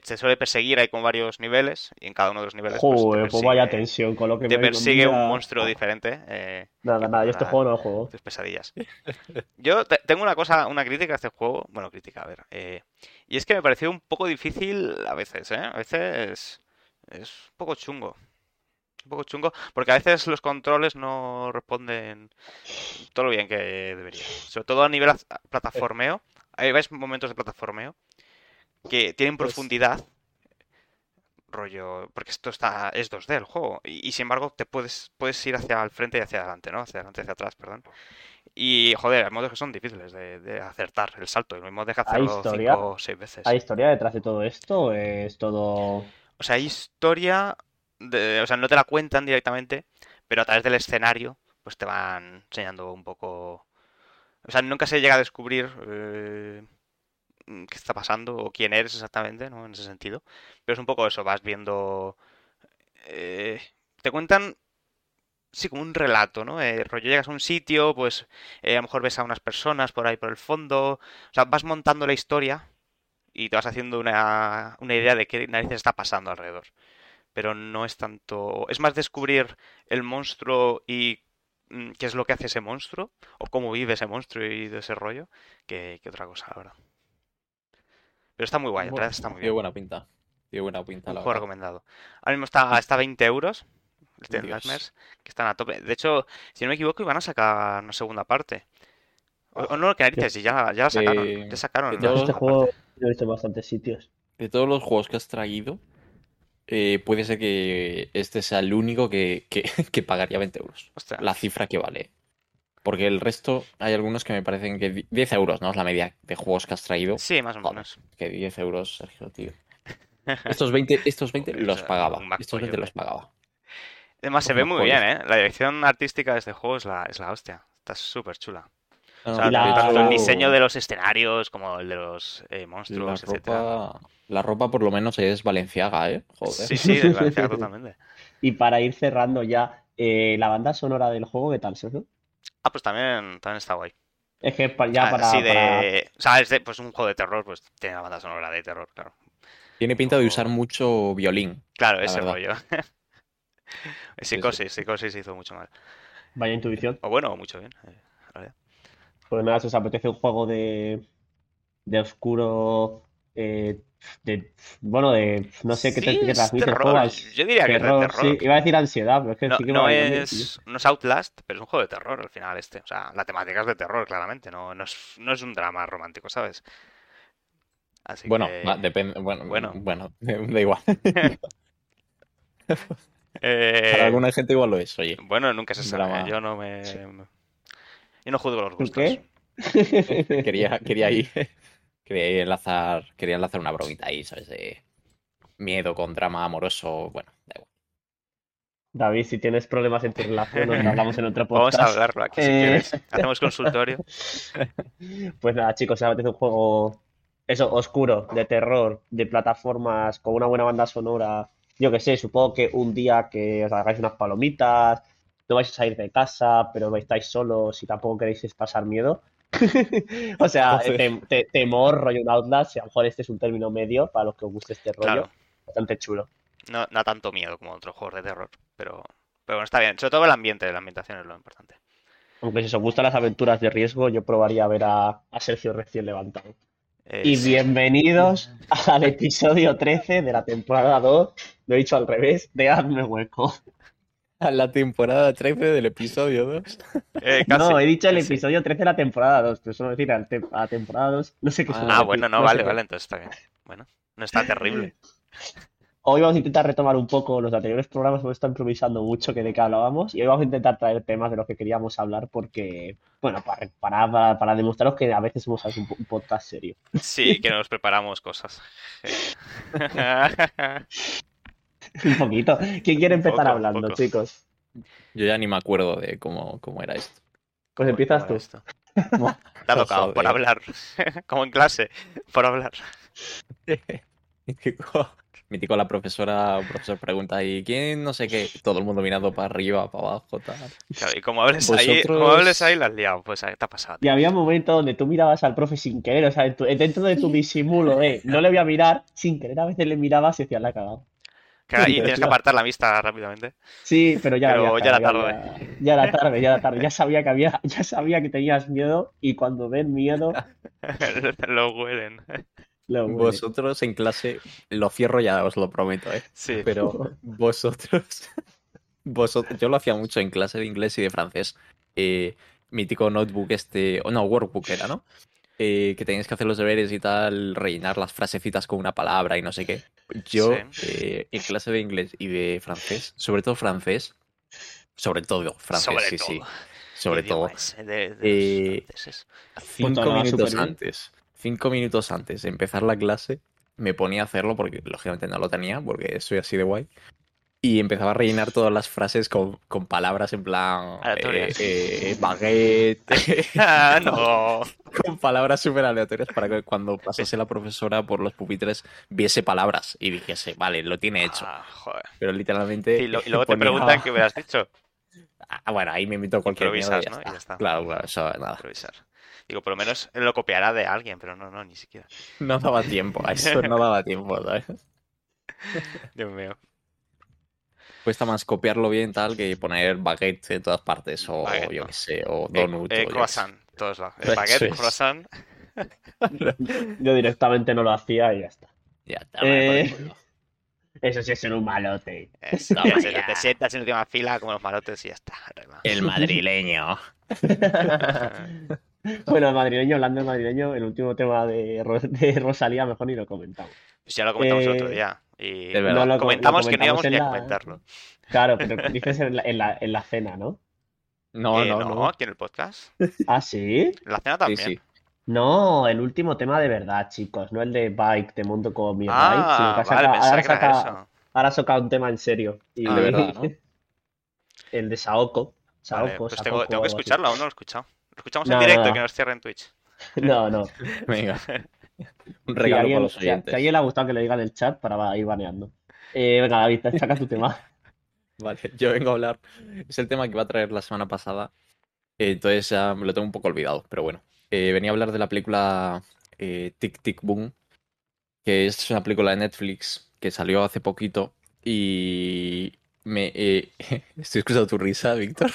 Speaker 1: se suele perseguir, hay con varios niveles, y en cada uno de los niveles pues, te
Speaker 3: Joder, pues vaya
Speaker 1: persigue-
Speaker 3: tensión con lo que
Speaker 1: te persigue un monstruo diferente. eh,
Speaker 3: Nada, nada, yo este juego no lo juego.
Speaker 1: tus pesadillas. Yo te- tengo una cosa, una crítica a este juego. Bueno, crítica, a ver. eh, y es que me pareció un poco difícil a veces, ¿eh? A veces es un poco chungo. Un poco chungo, porque a veces los controles no responden todo lo bien que debería. Sobre todo a nivel plataformeo. Hay ves momentos de plataformeo que tienen
Speaker 2: Pues-
Speaker 1: profundidad. Rollo, porque esto está es 2D el juego y, y sin embargo te puedes puedes ir hacia el frente y hacia adelante, ¿no? Hacia adelante y hacia atrás, perdón. Y joder, hay modos que son difíciles de, de acertar el salto y lo mismo deja
Speaker 3: ¿Hay
Speaker 1: hacerlo cinco o seis veces.
Speaker 3: ¿Hay historia detrás de todo esto? ¿O es todo...?
Speaker 1: O sea, hay historia, o sea, no te la cuentan directamente, pero a través del escenario, pues te van enseñando un poco. O sea, nunca se llega a descubrir eh, qué está pasando o quién eres exactamente, ¿no? En ese sentido. Pero es un poco eso, vas viendo. eh, te cuentan. Sí, como un relato, ¿no? Eh, rollo, llegas a un sitio, pues eh, a lo mejor ves a unas personas por ahí por el fondo. O sea, vas montando la historia y te vas haciendo una, una idea de qué narices está pasando alrededor. Pero no es tanto. Es más descubrir el monstruo y mm, qué es lo que hace ese monstruo, o cómo vive ese monstruo y de ese rollo, que, que otra cosa, la verdad. Pero está muy guay, en
Speaker 2: Bueno,
Speaker 1: está muy
Speaker 2: Tiene
Speaker 1: bien.
Speaker 2: buena pinta. Tiene buena pinta,
Speaker 1: Un
Speaker 2: la
Speaker 1: juego
Speaker 2: verdad.
Speaker 1: recomendado. Ahora mismo está, está a 20 euros.
Speaker 2: Dios.
Speaker 1: Nightmares, que están a tope. De hecho, si no me equivoco, iban a sacar una segunda parte. O, o no, que narices, y ya, ya la sacaron.
Speaker 2: Eh,
Speaker 1: ya sacaron
Speaker 2: de todos-
Speaker 3: Este juego
Speaker 1: parte.
Speaker 3: lo he visto en bastantes sitios.
Speaker 2: De todos los juegos que has traído, eh, puede ser que este sea el único que, que, que pagaría 20 euros.
Speaker 1: Ostras.
Speaker 2: La cifra que vale. Porque el resto, hay algunos que me parecen que di- 10 euros, ¿no? Es la media de juegos que has traído.
Speaker 1: Sí, más o menos.
Speaker 2: Que 10 euros, Sergio, tío. Estos 20, estos 20
Speaker 1: Joder,
Speaker 2: los pagaba. Estos
Speaker 1: pollo,
Speaker 2: 20 los pagaba.
Speaker 1: Además, se ve muy bien, ¿eh? La dirección artística de este juego es la, es la hostia. Está súper chula.
Speaker 2: No,
Speaker 1: O sea,
Speaker 3: la-
Speaker 1: tanto el diseño de los escenarios como el de los eh,
Speaker 2: la
Speaker 1: monstruos, etcétera.
Speaker 2: ropa, la ropa por lo menos es valenciaga, ¿eh? Joder.
Speaker 1: Sí, sí, de Valencia totalmente.
Speaker 3: Y para ir cerrando ya, eh, la banda sonora del juego, ¿qué tal, Sergio?
Speaker 1: Ah, pues también, también está guay.
Speaker 3: Es que ya
Speaker 1: Ah,
Speaker 3: para, para-
Speaker 1: de... O sea, es de, pues un juego de terror, pues tiene la banda sonora de terror, claro.
Speaker 2: Tiene pinta de usar mucho violín.
Speaker 1: Claro,
Speaker 2: La
Speaker 1: ese
Speaker 2: verdad.
Speaker 1: rollo.
Speaker 2: sí.
Speaker 1: Psicosis, Psicosis hizo mucho mal.
Speaker 3: Vaya intuición.
Speaker 1: O bueno, mucho bien. eh, en realidad.
Speaker 3: Pues nada, si os apetece un juego de, de oscuro, eh, de, bueno, de, no sé qué, te, qué transmite el juego. es
Speaker 1: Yo diría que es de
Speaker 3: terror, sí. Iba a decir ansiedad, pero es que
Speaker 1: No,
Speaker 3: sí que
Speaker 1: no es, no es Outlast, pero es un juego de terror al final este. O sea, la temática es de terror, claramente. No, no, es, no es un drama romántico, ¿sabes? Así
Speaker 2: Bueno,
Speaker 1: que...
Speaker 2: va, depende. Bueno,
Speaker 1: Bueno.
Speaker 2: bueno, da igual.
Speaker 1: eh,
Speaker 2: Para alguna gente igual lo es, oye.
Speaker 1: Bueno, nunca se sabe.
Speaker 2: Drama.
Speaker 1: Yo no me... Yo no juzgo los
Speaker 3: ¿Tú
Speaker 1: gustos.
Speaker 3: qué?
Speaker 2: Quería, quería ahí. Quería enlazar. Quería enlazar una bromita ahí, ¿sabes? De miedo con drama amoroso. Bueno, da igual.
Speaker 3: David, si tienes problemas en tu relación, nos hablamos en otro
Speaker 1: Vamos a
Speaker 3: podcast.
Speaker 1: hablarlo aquí si
Speaker 3: Eh.
Speaker 1: quieres. Hacemos consultorio.
Speaker 3: Pues nada, chicos, si apetece un juego, eso, oscuro, de terror, de plataformas, con una buena banda sonora, yo que sé, supongo que un día que os hagáis unas palomitas, no vais a salir de casa, pero estáis solos y tampoco queréis pasar miedo. O sea,
Speaker 2: Joder.
Speaker 3: te- te- temor, rollo un Outlast, y a lo mejor este es un término medio para los que os guste este rollo.
Speaker 1: Claro.
Speaker 3: Bastante chulo.
Speaker 1: No, no tanto miedo como otros juegos de terror. Pero, pero bueno, está bien. Sobre todo el ambiente, la ambientación es lo importante.
Speaker 3: Aunque si os gustan las aventuras de riesgo, yo probaría a ver a, a Sergio recién levantado.
Speaker 1: Eh,
Speaker 3: Y
Speaker 1: sí.
Speaker 3: bienvenidos al episodio 13 de la temporada 2, lo he dicho al revés, de Hazme Hueco.
Speaker 2: A la temporada 13 del episodio 2.
Speaker 1: Eh, casi,
Speaker 3: No, he dicho el
Speaker 1: casi.
Speaker 3: episodio 13 de la temporada 2, pero eso no decir a la temporada 2, no sé qué
Speaker 2: Ah,
Speaker 1: Ah, bueno, no, vale, vale, entonces está bien. Bueno, no está terrible.
Speaker 3: Hoy vamos a intentar retomar un poco los anteriores programas, hemos estado improvisando mucho que de qué hablábamos y hoy vamos a intentar traer temas de los que queríamos hablar porque, bueno, para, para, para, demostraros que a veces somos un, po- un podcast serio.
Speaker 1: Sí, que nos preparamos cosas.
Speaker 3: Un poquito. ¿Quién quiere empezar
Speaker 1: Poco,
Speaker 3: hablando,
Speaker 1: poco.
Speaker 3: chicos?
Speaker 2: Yo ya ni me acuerdo de cómo, cómo era esto.
Speaker 3: Pues empiezas
Speaker 1: ¿Cómo
Speaker 3: tú.
Speaker 1: esto? Te ha tocado, por
Speaker 2: Joder.
Speaker 1: hablar. Como en clase, por hablar.
Speaker 2: Mítico, mítico la profesora, el profesor pregunta y quién no sé qué, todo el mundo mirando para arriba, para abajo, tal.
Speaker 1: Claro, y como hables ahí, como hables ahí, la has liado. Pues ahí te ha pasado.
Speaker 3: Y había un momento donde tú mirabas al profe sin querer, o sea, dentro de tu disimulo, eh, no le voy a mirar, sin querer a veces le mirabas y decías la cagado.
Speaker 1: Y tienes que apartar la vista rápidamente.
Speaker 3: Sí, pero ya
Speaker 1: Pero
Speaker 3: había
Speaker 1: ya era
Speaker 3: cagado,
Speaker 1: tarde.
Speaker 3: Ya, ya era tarde, ya era tarde. Ya sabía que había, ya sabía que tenías miedo y cuando ven miedo,
Speaker 1: Lo huelen.
Speaker 3: lo huelen.
Speaker 2: Vosotros en clase, lo cierro ya, os lo prometo, ¿eh?
Speaker 1: Sí.
Speaker 2: Pero vosotros, vosotros, yo lo hacía mucho en clase de inglés y de francés. Eh, mítico notebook este, o no, workbook era, ¿no? Eh, que tenías que hacer los deberes y tal, rellenar las frasecitas con una palabra y no sé qué. Yo,
Speaker 1: Sí.
Speaker 2: eh, en clase de inglés y de francés, sobre todo francés, sobre todo francés,
Speaker 1: Sobre
Speaker 2: sí,
Speaker 1: todo.
Speaker 2: sí, sobre todo.
Speaker 1: de,
Speaker 2: Eh. Cinco
Speaker 3: hablaba
Speaker 2: minutos antes, cinco minutos antes de empezar la clase, me ponía a hacerlo porque lógicamente no lo tenía, porque soy así de guay. Y empezaba a rellenar todas las frases con, con palabras en plan eh,
Speaker 1: Aleatorias.
Speaker 2: eh, baguette,
Speaker 1: Ah, no.
Speaker 2: con palabras súper aleatorias para que cuando pasase la profesora por los pupitres viese palabras y dijese, vale, lo tiene hecho.
Speaker 1: Ah, joder.
Speaker 2: Pero literalmente.
Speaker 1: Y, lo- y luego te preguntan qué hubieras dicho.
Speaker 2: Ah, bueno, ahí me invito cualquier mierda y
Speaker 1: Improvisas,
Speaker 2: ya
Speaker 1: ¿no? Ya está.
Speaker 2: Claro, claro, eso nada.
Speaker 1: Improvisar. Digo, por lo menos lo copiará de alguien, pero no, no, ni siquiera.
Speaker 2: No daba tiempo, a eso no daba tiempo, ¿sabes?
Speaker 1: Dios mío.
Speaker 2: Cuesta más copiarlo bien tal que poner baguette en todas partes o
Speaker 1: Baguette,
Speaker 2: yo
Speaker 1: ¿no?
Speaker 2: qué sé, o
Speaker 1: Eh,
Speaker 2: donut.
Speaker 1: eh,
Speaker 2: o
Speaker 1: croissant, todos lo
Speaker 2: Eso
Speaker 1: Baguette,
Speaker 2: es.
Speaker 1: croissant.
Speaker 3: Yo directamente no lo hacía y ya está.
Speaker 2: Ya está.
Speaker 3: Eh,
Speaker 2: acuerdo.
Speaker 3: Eso sí es ser un malote.
Speaker 1: Es,
Speaker 2: Toma
Speaker 1: ya se-
Speaker 2: ya.
Speaker 1: te sientas en última fila como los malotes y ya está.
Speaker 2: El madrileño.
Speaker 3: Bueno, el madrileño, hablando de madrileño, el último tema de, Ro- de Rosalía, mejor ni lo comentamos.
Speaker 1: Pues ya lo comentamos el otro
Speaker 3: Eh,
Speaker 1: día. Y
Speaker 2: de verdad.
Speaker 3: No, lo- lo
Speaker 1: comentamos que no íbamos ni a
Speaker 3: la-
Speaker 1: comentarlo.
Speaker 3: Claro, pero dices en la, en la, en la cena, ¿no?
Speaker 2: No,
Speaker 1: Eh,
Speaker 2: no, no.
Speaker 1: aquí en el podcast.
Speaker 3: ¿Ah, sí?
Speaker 1: En la cena también.
Speaker 2: sí.
Speaker 3: No, el último tema de verdad, chicos, no el de Bike, de Mundo con mi Bike, sino
Speaker 1: Ah,
Speaker 3: que ha
Speaker 1: vale,
Speaker 3: saca-
Speaker 1: pensaba
Speaker 3: ahora, saca,
Speaker 1: eso.
Speaker 3: ahora saca un tema en serio. Y
Speaker 2: Ah, de verdad, ¿no?
Speaker 3: El de Saoko.
Speaker 1: Vale,
Speaker 3: Saoko,
Speaker 1: pues tengo, tengo que escucharlo, aún no lo he escuchado. Lo escuchamos en
Speaker 3: No,
Speaker 1: directo,
Speaker 3: no.
Speaker 1: que nos cierren Twitch.
Speaker 3: No, no.
Speaker 2: Venga. Un
Speaker 3: Si
Speaker 2: regalo
Speaker 3: alguien-
Speaker 2: para los oyentes.
Speaker 3: si a alguien le ha gustado que le diga en el chat para ir baneando. Eh, venga, David, saca tu tema.
Speaker 2: Vale, yo vengo a hablar. Es el tema que iba a traer la semana pasada. Eh, Entonces ya me lo tengo un poco olvidado, pero bueno. Eh, venía a hablar de la película eh, Tic Tic Boom, que es una película de Netflix que salió hace poquito y me... eh, Estoy escuchando tu risa, Víctor.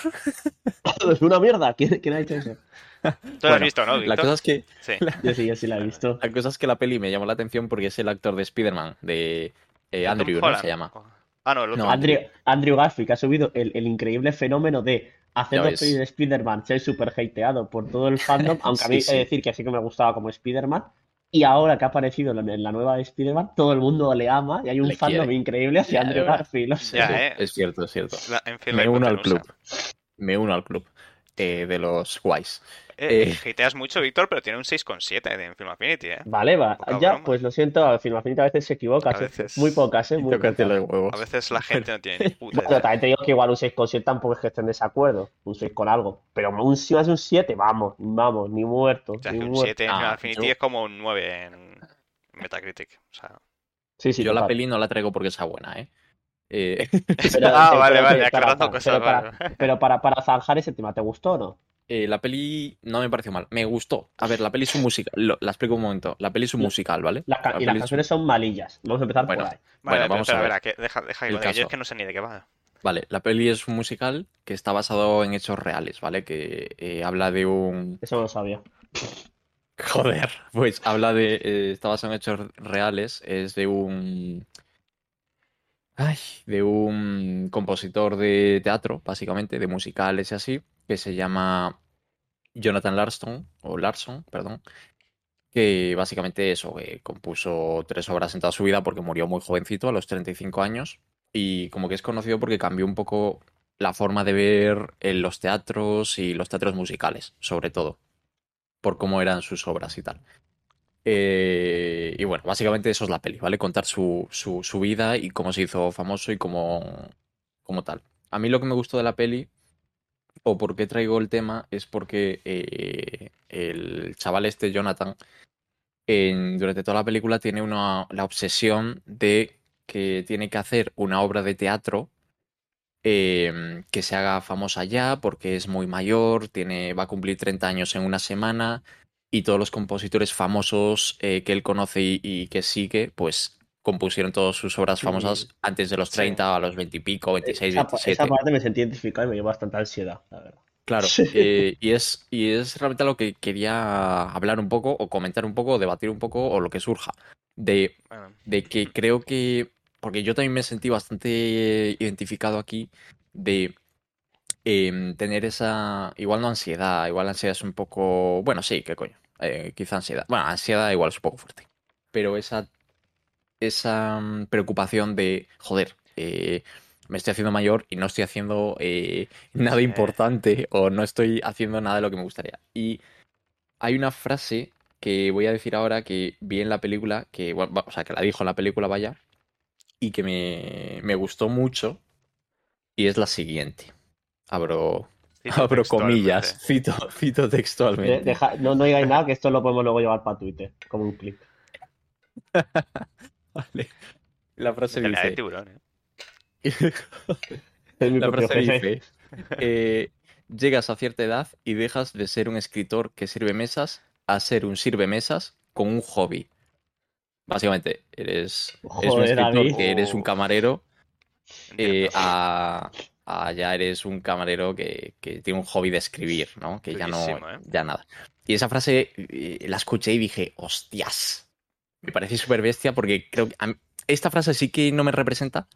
Speaker 3: Es una mierda. ¿Quién, quién ha hecho eso?
Speaker 1: Tú has
Speaker 2: Bueno,
Speaker 1: visto, ¿no,
Speaker 2: La
Speaker 1: Víctor?
Speaker 2: cosa es que
Speaker 1: Sí.
Speaker 3: Yo sí, yo sí la he visto.
Speaker 2: La cosa es que la peli me llamó la atención porque es el actor de Spider-Man, de eh, Andrew. Se llama.
Speaker 1: Ah, no, el otro.
Speaker 2: No,
Speaker 3: Andrew, Andrew Garfield, que ha subido el, el increíble fenómeno de hacer
Speaker 2: ves.
Speaker 3: pelis de Spider-Man ser súper hateado por todo el fandom, aunque a mí
Speaker 2: Sí,
Speaker 3: he de decir que sí que me gustaba como Spider-Man. Y ahora que ha aparecido en la, la nueva de Spider-Man, todo el mundo le ama y hay un
Speaker 2: Le
Speaker 3: fandom
Speaker 2: quiere.
Speaker 3: increíble hacia
Speaker 2: Ya,
Speaker 3: Andrew. Garfield. o sea,
Speaker 1: Ya,
Speaker 2: Sí,
Speaker 1: eh.
Speaker 2: Es cierto, es cierto.
Speaker 1: La- en fin,
Speaker 2: Me
Speaker 1: la
Speaker 2: uno al club. Me uno al club eh, de los guays.
Speaker 1: Eh,
Speaker 2: Eh.
Speaker 1: hateas mucho, Víctor, pero tiene un 6,7 en Film Affinity, ¿eh?
Speaker 3: Vale, va.
Speaker 1: Poca
Speaker 3: Ya,
Speaker 1: broma.
Speaker 3: pues lo siento, al final a veces se equivoca.
Speaker 1: A
Speaker 3: ¿eh?
Speaker 1: veces.
Speaker 3: Muy pocas, ¿eh? Muy pocas.
Speaker 2: los huevos.
Speaker 1: A veces la gente no tiene ni puta
Speaker 3: Bueno, también te digo que igual un 6,7 tampoco es que esté en desacuerdo. Un 6 con algo. Pero un, si más de un 7, vamos, vamos, ni muerto.
Speaker 1: O sea,
Speaker 3: ni
Speaker 1: que un
Speaker 3: muerto.
Speaker 1: 7 en Film
Speaker 2: Ah,
Speaker 1: Affinity
Speaker 2: yo-
Speaker 1: es como un 9 en Metacritic. O sea,
Speaker 3: Sí, sí,
Speaker 2: Yo la peli no la traigo porque sea buena, ¿eh? Eh,
Speaker 3: Pero-
Speaker 1: ah,
Speaker 3: pero-
Speaker 1: vale,
Speaker 3: pero-
Speaker 1: vale,
Speaker 3: pero-
Speaker 1: aclarando
Speaker 3: pero-
Speaker 1: cosas.
Speaker 3: pero para-
Speaker 1: vale.
Speaker 3: Pero para, para zanjar ese tema, ¿te gustó o no?
Speaker 2: eh, la peli no me pareció mal. Me gustó. A ver, la peli es un musical. Lo- la explico un momento. La peli es un
Speaker 3: La-
Speaker 2: musical, ¿vale?
Speaker 3: Ca-
Speaker 2: La
Speaker 3: y las canciones son malillas. Vamos a empezar
Speaker 2: Bueno.
Speaker 3: por ahí.
Speaker 1: Vale,
Speaker 2: Bueno,
Speaker 1: pero
Speaker 2: vamos a
Speaker 1: espera,
Speaker 2: ver.
Speaker 1: espera, que deja, deja que lo diga. Yo es que no sé ni de qué va.
Speaker 2: Vale, la peli es un musical que está basado en hechos reales, ¿vale? Que eh, habla de un...
Speaker 3: Eso no lo sabía.
Speaker 2: Joder, pues habla de... eh, está basado en hechos reales, es de un... De un compositor de teatro, básicamente, de musicales y así, que se llama Jonathan Larson, o Larson, perdón, que básicamente eso, que compuso tres obras en toda su vida porque murió muy jovencito, a los 35 años, y como que es conocido porque cambió un poco la forma de ver en los teatros y los teatros musicales, sobre todo, por cómo eran sus obras y tal. Eh, y bueno, básicamente eso es la peli, ¿vale? Contar su, su, vida y cómo se hizo famoso y cómo, cómo tal. A mí lo que me gustó de la peli, o por qué traigo el tema, es porque eh, el chaval este, Jonathan, durante toda la película tiene una, la obsesión de que tiene que hacer una obra de teatro eh, que se haga famosa ya porque es muy mayor, tiene, va a cumplir 30 años en una semana y todos los compositores famosos eh, que él conoce y, y que sigue, pues compusieron todas sus obras famosas antes de los
Speaker 1: Sí.
Speaker 2: 30, a los 20 y pico, 26,
Speaker 3: Esa, pa-
Speaker 2: 27.
Speaker 3: esa parte me sentí identificado y me dio bastante ansiedad, la verdad.
Speaker 2: Claro,
Speaker 3: Sí.
Speaker 2: eh, y es, y es realmente lo que quería hablar un poco, o comentar un poco, o debatir un poco, o lo que surja. De,
Speaker 1: Bueno,
Speaker 2: de que creo que. Porque yo también me sentí bastante identificado aquí de em, tener esa. Igual no ansiedad, igual ansiedad es un poco. Bueno, sí, qué coño. eh, quizá ansiedad. Bueno, ansiedad igual es un poco fuerte. Pero esa. Esa mm, preocupación de. Joder, eh, me estoy haciendo mayor y no estoy haciendo eh, nada importante o no estoy haciendo nada de lo que me gustaría. Y hay una frase que voy a decir ahora que vi en la película, que, bueno, o sea, que la dijo en la película, vaya, y que me, me gustó mucho, y es la siguiente. Abro,
Speaker 1: cito
Speaker 2: abro comillas, cito, cito textualmente.
Speaker 3: deja- no, no digáis nada, que esto lo podemos luego llevar para Twitter, como un clip.
Speaker 2: Vale. La frase
Speaker 1: Pelea de
Speaker 2: dice...
Speaker 1: tiburón, ¿eh?
Speaker 3: Es mi
Speaker 2: La frase dice, eh, llegas a cierta edad y dejas de ser un escritor que sirve mesas a ser un sirve mesas con un hobby. Básicamente, eres, eres un escritor
Speaker 3: David.
Speaker 2: que eres un camarero eh, a, a ya eres un camarero que, que tiene un hobby de escribir, ¿no? Que ya no,
Speaker 1: ¿eh?
Speaker 2: ya nada. Y esa frase eh, la escuché y dije, hostias, me parece súper bestia porque creo que esta frase sí que no me representa,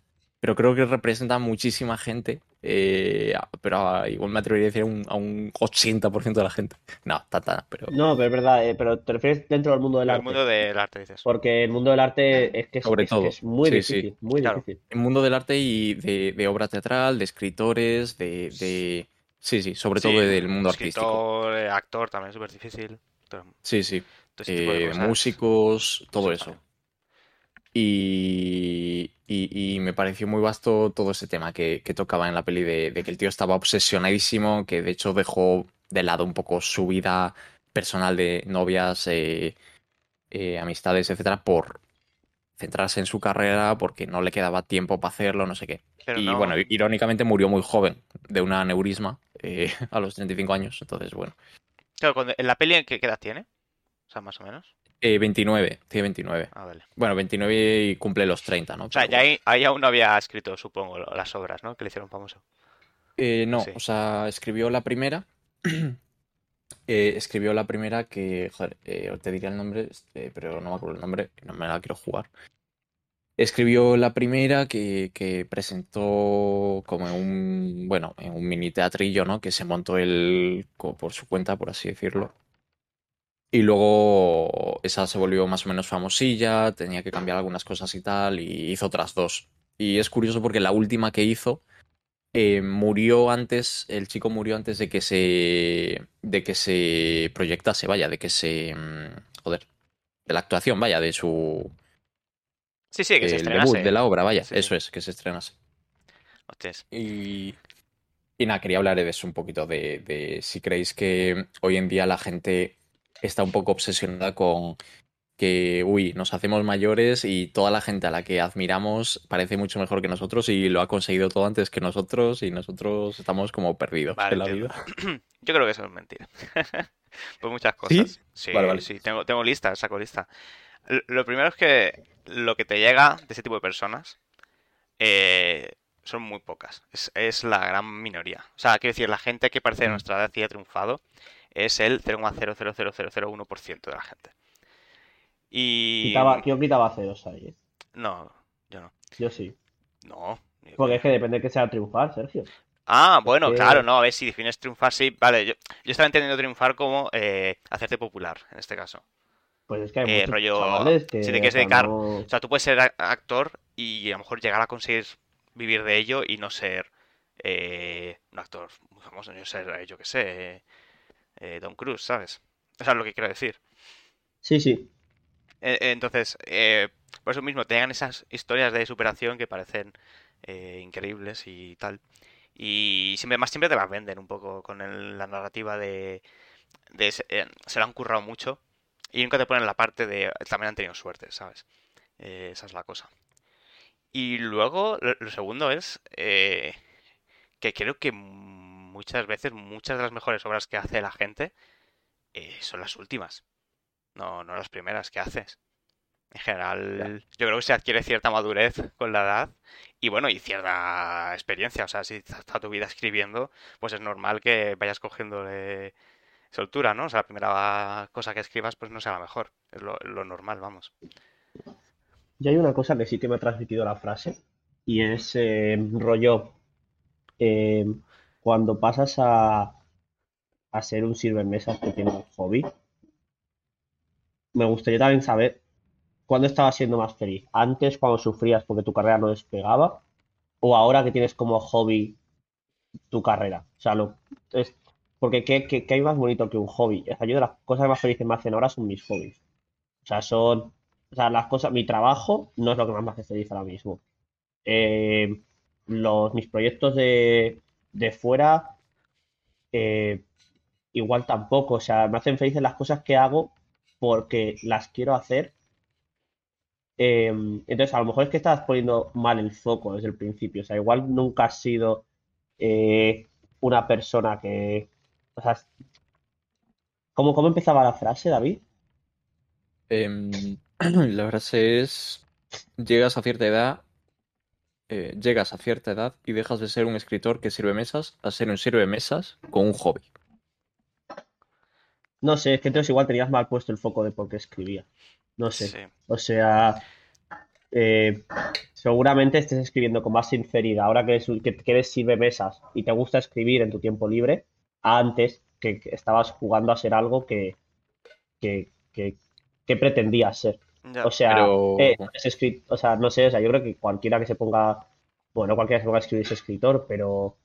Speaker 2: pero creo que representa a muchísima gente, eh, pero a- igual me atrevería a decir a un, a un 80% de la gente. No, tata, pero...
Speaker 3: No, pero es verdad, eh, pero te refieres dentro del mundo del
Speaker 1: El
Speaker 3: arte.
Speaker 1: mundo del arte, dices.
Speaker 3: Porque el mundo del arte es que es,
Speaker 2: Sobre
Speaker 3: es que
Speaker 2: todo.
Speaker 3: es muy
Speaker 2: Sí, sí.
Speaker 3: difícil, muy
Speaker 1: Claro.
Speaker 3: difícil.
Speaker 2: El mundo del arte y de, de obra teatral, de escritores, de... de- Sí, sí, sobre
Speaker 1: Sí,
Speaker 2: todo del mundo artístico.
Speaker 1: Escritor, eh, actor también es súper difícil.
Speaker 2: Sí, sí. eh, músicos, todo eso. Y, y- y me pareció muy vasto todo ese tema que, que tocaba en la peli de, de que el tío estaba obsesionadísimo, que de hecho dejó de lado un poco su vida personal de novias, eh, eh, amistades, etcétera, por centrarse en su carrera, porque no le quedaba tiempo para hacerlo, no sé qué.
Speaker 1: Pero
Speaker 2: y
Speaker 1: no-
Speaker 2: bueno, irónicamente murió muy joven de un aneurisma eh, a los 35 años, entonces bueno.
Speaker 1: Claro, en la peli, ¿en qué, qué edad tiene? O sea, más o menos.
Speaker 2: Eh, 29, tiene 29.
Speaker 1: Ah, vale.
Speaker 2: Bueno, 29 y cumple los 30, ¿no?
Speaker 1: O sea,
Speaker 2: Pero
Speaker 1: ya
Speaker 2: bueno.
Speaker 1: ahí, ahí aún no había escrito, supongo, las obras, ¿no? Que le hicieron famoso.
Speaker 2: Eh, no,
Speaker 1: Sí.
Speaker 2: o sea, escribió la primera. eh, escribió la primera que, joder, eh, te diría el nombre, eh, pero no me acuerdo el nombre, no me la quiero jugar. Escribió la primera que, que presentó como en un, bueno, en un mini teatrillo, ¿no? Que se montó él por su cuenta, por así decirlo. Y luego esa se volvió más o menos famosilla, tenía que cambiar algunas cosas y tal, y hizo otras dos. Y es curioso porque la última que hizo eh, murió antes, el chico murió antes de que se, de que se proyectase, vaya, de que se, mm, joder, de la actuación, vaya, de su,
Speaker 1: Sí, sí, que se estrenase.
Speaker 2: debut de la obra, vaya,
Speaker 1: Sí, sí.
Speaker 2: eso es, que se estrenase.
Speaker 1: Hostias.
Speaker 2: Y, y nada, quería hablar de eso un poquito, de, de si creéis que hoy en día la gente está un poco obsesionada con que, uy, nos hacemos mayores y toda la gente a la que admiramos parece mucho mejor que nosotros y lo ha conseguido todo antes que nosotros y nosotros estamos como perdidos
Speaker 1: Vale,
Speaker 2: en la
Speaker 1: entiendo.
Speaker 2: vida.
Speaker 1: Yo creo que eso es mentira. Por muchas cosas. Sí,
Speaker 2: Vale, vale.
Speaker 1: sí, tengo, tengo lista, saco lista. Lo primero es que lo que te llega de ese tipo de personas, eh, son muy pocas. Es, es la gran minoría. O sea, quiero decir, la gente que parece de
Speaker 2: Mm.
Speaker 1: nuestra edad y ha triunfado es el 0,00001% de la gente. Y...
Speaker 3: Quitaba, yo quitaba ceros ahí, ¿eh?
Speaker 1: No, yo no.
Speaker 3: Yo sí.
Speaker 1: No.
Speaker 3: Porque es que depende de que sea triunfar, Sergio.
Speaker 1: Ah, bueno, claro, no, a ver si defines triunfar, sí. Vale, yo, yo estaba entendiendo triunfar como eh, hacerte popular, en este caso.
Speaker 3: Pues es que hay
Speaker 1: Eh,
Speaker 3: muchos
Speaker 1: rollo,
Speaker 3: que
Speaker 1: si te quieres dedicar-
Speaker 3: no-
Speaker 1: O sea, tú puedes ser actor y a lo mejor llegar a conseguir vivir de ello y no ser eh, un actor muy famoso, no ser, yo qué sé, eh, eh, Cruise, ¿sabes? O sea, lo que quiero decir.
Speaker 3: Sí, sí.
Speaker 1: Eh, eh, Entonces, eh, por eso mismo, tengan esas historias de superación que parecen eh, increíbles y tal. Y siempre, más siempre te las venden un poco con el- la narrativa de, de se, eh, se lo han currado mucho y nunca te ponen la parte de también han tenido suerte, ¿sabes? Esa es la cosa. Y luego, lo, lo segundo es eh, que creo que muchas veces, muchas de las mejores obras que hace la gente eh, son las últimas. No, no las primeras que haces. En general, yo creo que se adquiere cierta madurez con la edad y bueno, y cierta experiencia. O sea, si toda tu vida escribiendo, pues es normal que vayas cogiendo soltura, ¿no? O sea, la primera cosa que escribas, pues no sea la mejor. Es lo, lo normal, vamos.
Speaker 3: Y hay una cosa que sí que me ha transmitido la frase y es eh, rollo eh, cuando pasas a, a ser un mesas que tiene un hobby. Me gustaría también saber cuándo estabas siendo más feliz. Antes, cuando sufrías porque tu carrera no despegaba, o ahora que tienes como hobby tu carrera. O sea, lo, porque ¿qué, qué, qué hay más bonito que un hobby? O sea, yo de las cosas más felices que me hacen ahora son mis hobbies. O sea, son o sea, las cosas, mi trabajo no es lo que más me hace feliz ahora mismo. Eh, los, mis proyectos de, de fuera, eh, igual tampoco. O sea, me hacen felices las cosas que hago porque las quiero hacer. Eh, entonces, a lo mejor es que estás poniendo mal el foco desde el principio. O sea, igual nunca has sido eh, una persona que. O sea, ¿cómo, cómo empezaba la frase, David?
Speaker 2: Em, la frase es, llegas a cierta edad, eh, llegas a cierta edad y dejas de ser un escritor que sirve mesas a ser un sirve mesas con un hobby.
Speaker 3: No sé, es que entonces igual tenías mal puesto el foco de por qué escribía. No sé.
Speaker 1: Sí.
Speaker 3: O sea, eh, seguramente estés escribiendo con más sinceridad ahora que, eres, que, que eres sirve mesas y te gusta escribir en tu tiempo libre, antes que, que estabas jugando a ser algo que, que, que, que pretendías ser.
Speaker 1: Ya.
Speaker 3: O sea,
Speaker 2: Pero-
Speaker 3: eh, es o sea, no sé, o sea, yo creo que cualquiera que se ponga, bueno, cualquiera que se ponga a escribir es escritor, pero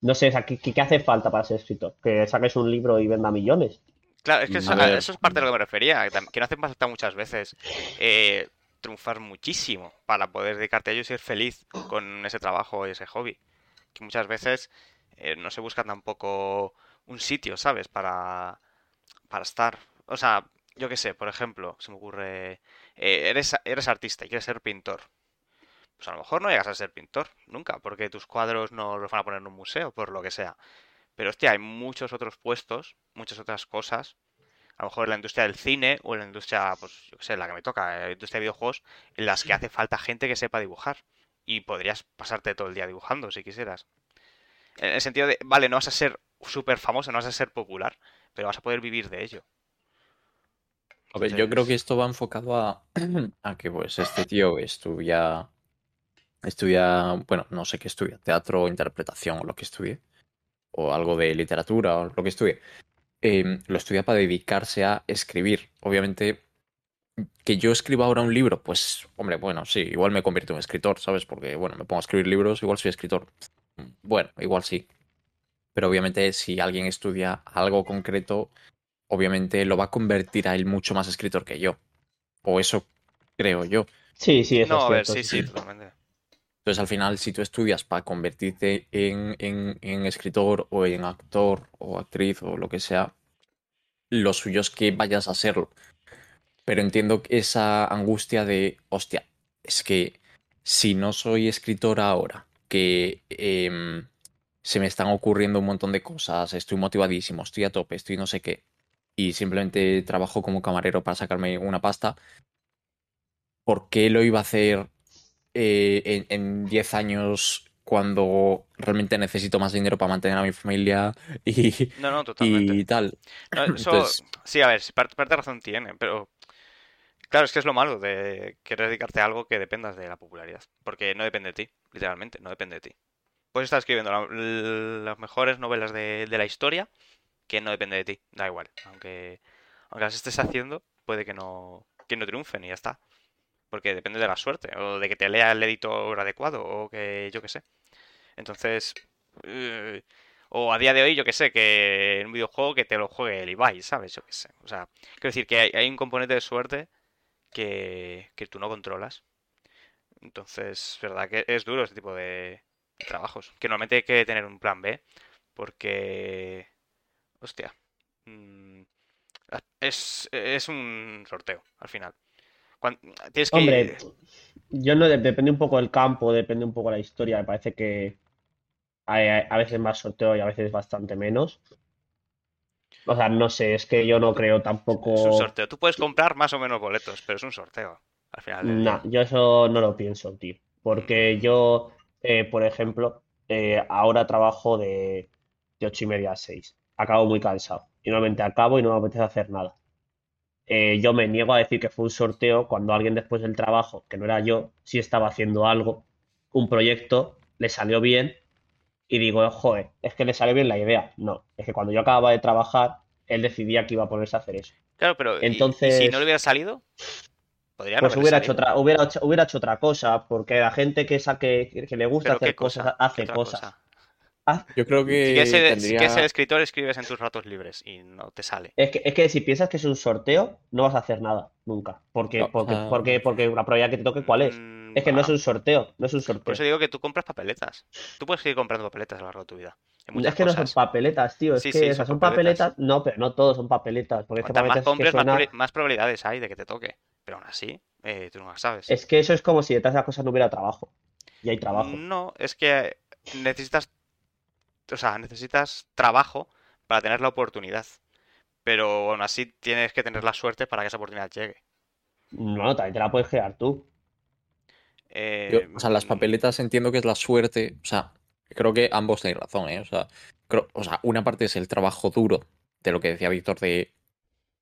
Speaker 3: no sé, o sea, ¿qué, qué- hace falta para ser escritor? ¿Que saques un libro y venda millones?
Speaker 1: Claro, es que eso, es parte de lo que me refería, que no hace falta muchas veces eh, triunfar muchísimo para poder dedicarte a ello y ser feliz con ese trabajo y ese hobby. Que muchas veces eh, no se busca tampoco un sitio, ¿sabes? Para, para estar. O sea, yo qué sé, por ejemplo, se me ocurre, eh, eres, eres artista y quieres ser pintor. Pues a lo mejor no llegas a ser pintor, nunca, porque tus cuadros no los van a poner en un museo, por lo que sea. Pero hostia, hay muchos otros puestos, muchas otras cosas. A lo mejor en la industria del cine o en la industria, pues yo qué sé, la que me toca, en la industria de videojuegos, en las que hace falta gente que sepa dibujar. Y podrías pasarte todo el día dibujando si quisieras. En el sentido de, vale, no vas a ser súper famoso, no vas a ser popular, pero vas a poder vivir de ello.
Speaker 2: A ver, yo creo que esto va enfocado a, que pues este tío estudia, estudia, bueno, no sé qué estudia, teatro, interpretación o lo que estudie, o algo de literatura o lo que estudie, eh, lo estudia para dedicarse a escribir. Obviamente, que yo escriba ahora un libro, pues, hombre, bueno, sí, igual me convierto en escritor, ¿sabes? Porque, bueno, me pongo a escribir libros, igual soy escritor. Bueno, igual sí. Pero obviamente si alguien estudia algo concreto, obviamente lo va a convertir a él mucho más escritor que yo. O eso creo yo.
Speaker 3: Sí, sí, eso
Speaker 1: No,
Speaker 3: es
Speaker 1: a ver,
Speaker 3: cierto,
Speaker 1: sí,
Speaker 3: sí,
Speaker 1: sí, totalmente.
Speaker 2: Entonces al final, si tú estudias para convertirte en, en- en escritor o en actor o actriz o lo que sea, lo suyo es que vayas a serlo. Pero entiendo que esa angustia de, hostia, es que si no soy escritor ahora, que em, se me están ocurriendo un montón de cosas, estoy motivadísimo, estoy a tope, estoy no sé qué, y simplemente trabajo como camarero para sacarme una pasta, ¿por qué lo iba a hacer eh, en, en 10 años cuando realmente necesito más dinero para mantener a mi familia y,
Speaker 1: No, no, totalmente.
Speaker 2: y tal.
Speaker 1: No, eso,
Speaker 2: Entonces-
Speaker 1: sí, a ver, parte, parte de razón tiene, pero claro, es que es lo malo de querer dedicarte a algo que dependas de la popularidad, porque no depende de ti, literalmente, no depende de ti. Puedes estar escribiendo la- las mejores novelas de, de la historia que no depende de ti, da igual, aunque, aunque las estés haciendo, puede que no, que no triunfen y ya está, porque depende de la suerte, o de que te lea el editor adecuado, o que yo qué sé. Entonces, eh, o a día de hoy, yo que sé, que en un videojuego que te lo juegue el Ibai, ¿sabes? Yo que sé. O sea, quiero decir que hay, hay un componente de suerte que, que tú no controlas. Entonces, verdad que es duro este tipo de trabajos. Que normalmente hay que tener un plan B, porque, hostia, mm, es, es un sorteo al final. Cuan- tienes que
Speaker 3: Hombre, yo no, depende un poco del campo, depende un poco de la historia. Me parece que hay, hay- a veces más sorteo y a veces bastante menos. O sea, no sé, es que yo no creo
Speaker 1: es un
Speaker 3: tampoco.
Speaker 1: sorteo. Tú puedes comprar más o menos boletos, pero es un sorteo al final del
Speaker 3: Nah,
Speaker 1: día.
Speaker 3: yo eso no lo pienso, tío. Porque yo, eh, por ejemplo, eh, ahora trabajo de, de ocho y media a seis. Acabo muy cansado. Y normalmente acabo y no me apetece hacer nada. Eh, yo me niego a decir que fue un sorteo cuando alguien después del trabajo, que no era yo, sí estaba haciendo algo, un proyecto, le salió bien y digo, joder, es que le salió bien la idea. No, es que cuando yo acababa de trabajar, él decidía que iba a ponerse a hacer eso.
Speaker 1: Claro, pero ¿y- y si
Speaker 3: Entonces-
Speaker 1: no le hubiera salido? Podría no
Speaker 3: Pues
Speaker 1: haberle
Speaker 3: hubiera hecho otra, hubiera hecho, hubiera hecho otra cosa, porque la gente que saque, que le gusta
Speaker 1: ¿Pero
Speaker 3: hacer cosas,
Speaker 1: cosa?
Speaker 3: hace
Speaker 1: ¿Qué otra
Speaker 3: cosas.
Speaker 1: cosa?
Speaker 3: Haz-
Speaker 2: Yo creo
Speaker 1: Si
Speaker 2: que
Speaker 1: quieres ser, si
Speaker 2: tendría...
Speaker 1: quieres ser escritor, escribes en tus ratos libres y no te sale.
Speaker 3: Es que, es que si piensas que es un sorteo, no vas a hacer nada, nunca. Porque,
Speaker 2: No,
Speaker 3: porque,
Speaker 2: ah.
Speaker 3: porque, porque la probabilidad que te toque, ¿cuál es?
Speaker 1: Mm,
Speaker 3: Es que no es
Speaker 1: ah,
Speaker 3: un sorteo, no es un
Speaker 1: Por
Speaker 3: sorteo.
Speaker 1: eso digo que tú compras papeletas. Tú puedes seguir comprando papeletas a lo largo de tu vida.
Speaker 3: Es que no son
Speaker 1: cosas.
Speaker 3: papeletas, tío. Es
Speaker 1: Sí,
Speaker 3: que,
Speaker 1: sí,
Speaker 3: o sea,
Speaker 1: son
Speaker 3: son
Speaker 1: papeletas.
Speaker 3: papeletas. No, pero no todos son papeletas. Porque es que
Speaker 1: más
Speaker 3: papeletas es que
Speaker 1: compres, más,
Speaker 3: suena.
Speaker 1: más probabilidades hay de que te toque. Pero aún así, eh, tú no las sabes.
Speaker 3: Es que eso es como si detrás de las cosas no hubiera trabajo. Y hay trabajo.
Speaker 1: No, es que necesitas, o sea, necesitas trabajo para tener la oportunidad. Pero aún así tienes que tener la suerte para que esa oportunidad llegue.
Speaker 3: No, también te la puedes crear tú.
Speaker 1: Eh,
Speaker 2: Yo, o sea, las papeletas entiendo que es la suerte. O sea, creo que ambos tenéis razón, ¿eh? O sea, creo- o sea, una parte es el trabajo duro, de lo que decía Víctor, de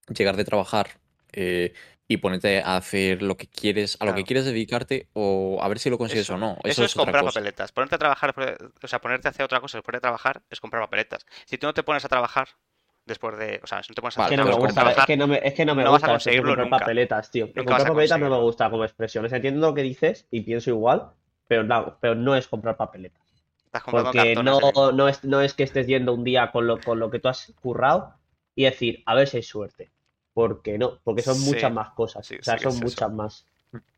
Speaker 2: llegar de trabajar eh, y ponerte a hacer lo que quieres, a lo que quieres dedicarte, o a ver si lo consigues
Speaker 1: Eso,
Speaker 2: o no.
Speaker 1: eso
Speaker 2: Eso
Speaker 1: es comprar
Speaker 2: cosa.
Speaker 1: papeletas. Ponerte a trabajar, o sea, ponerte a hacer otra cosa después de trabajar es comprar papeletas. Si tú no te pones a trabajar después de, o sea, si no te pones a
Speaker 2: Vale,
Speaker 3: Es que no me
Speaker 1: trabajar
Speaker 3: gusta, es que no me, es que no me
Speaker 1: no vas a
Speaker 3: gusta
Speaker 1: conseguirlo
Speaker 3: comprar
Speaker 1: nunca.
Speaker 3: papeletas, tío.
Speaker 1: Nunca
Speaker 3: comprar papeletas no me gusta como expresión. O sea, entiendo lo que dices y pienso igual, pero no, pero no es comprar papeletas.
Speaker 1: estás comprando
Speaker 3: Porque no,
Speaker 1: mismo.
Speaker 3: no, es, no es que estés yendo un día con lo, con lo que tú has currado y decir, a ver si hay suerte. Porque no, porque son
Speaker 1: Sí,
Speaker 3: muchas más cosas.
Speaker 1: sí,
Speaker 3: o sea,
Speaker 1: sí
Speaker 3: son
Speaker 1: es eso.
Speaker 3: muchas más.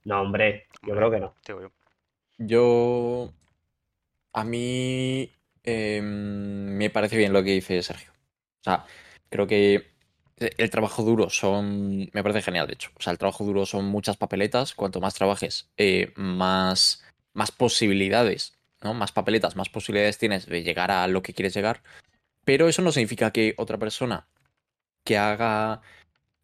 Speaker 3: No, hombre, yo
Speaker 1: Hombre.
Speaker 3: creo que no.
Speaker 1: Yo.
Speaker 2: A mí. em, me parece bien lo que dice Sergio. O sea, creo que el trabajo duro son. Me parece genial, de hecho. O sea, el trabajo duro son muchas papeletas. Cuanto más trabajes, eh, más, más posibilidades, ¿no? Más papeletas, más posibilidades tienes de llegar a lo que quieres llegar. Pero eso no significa que otra persona que haga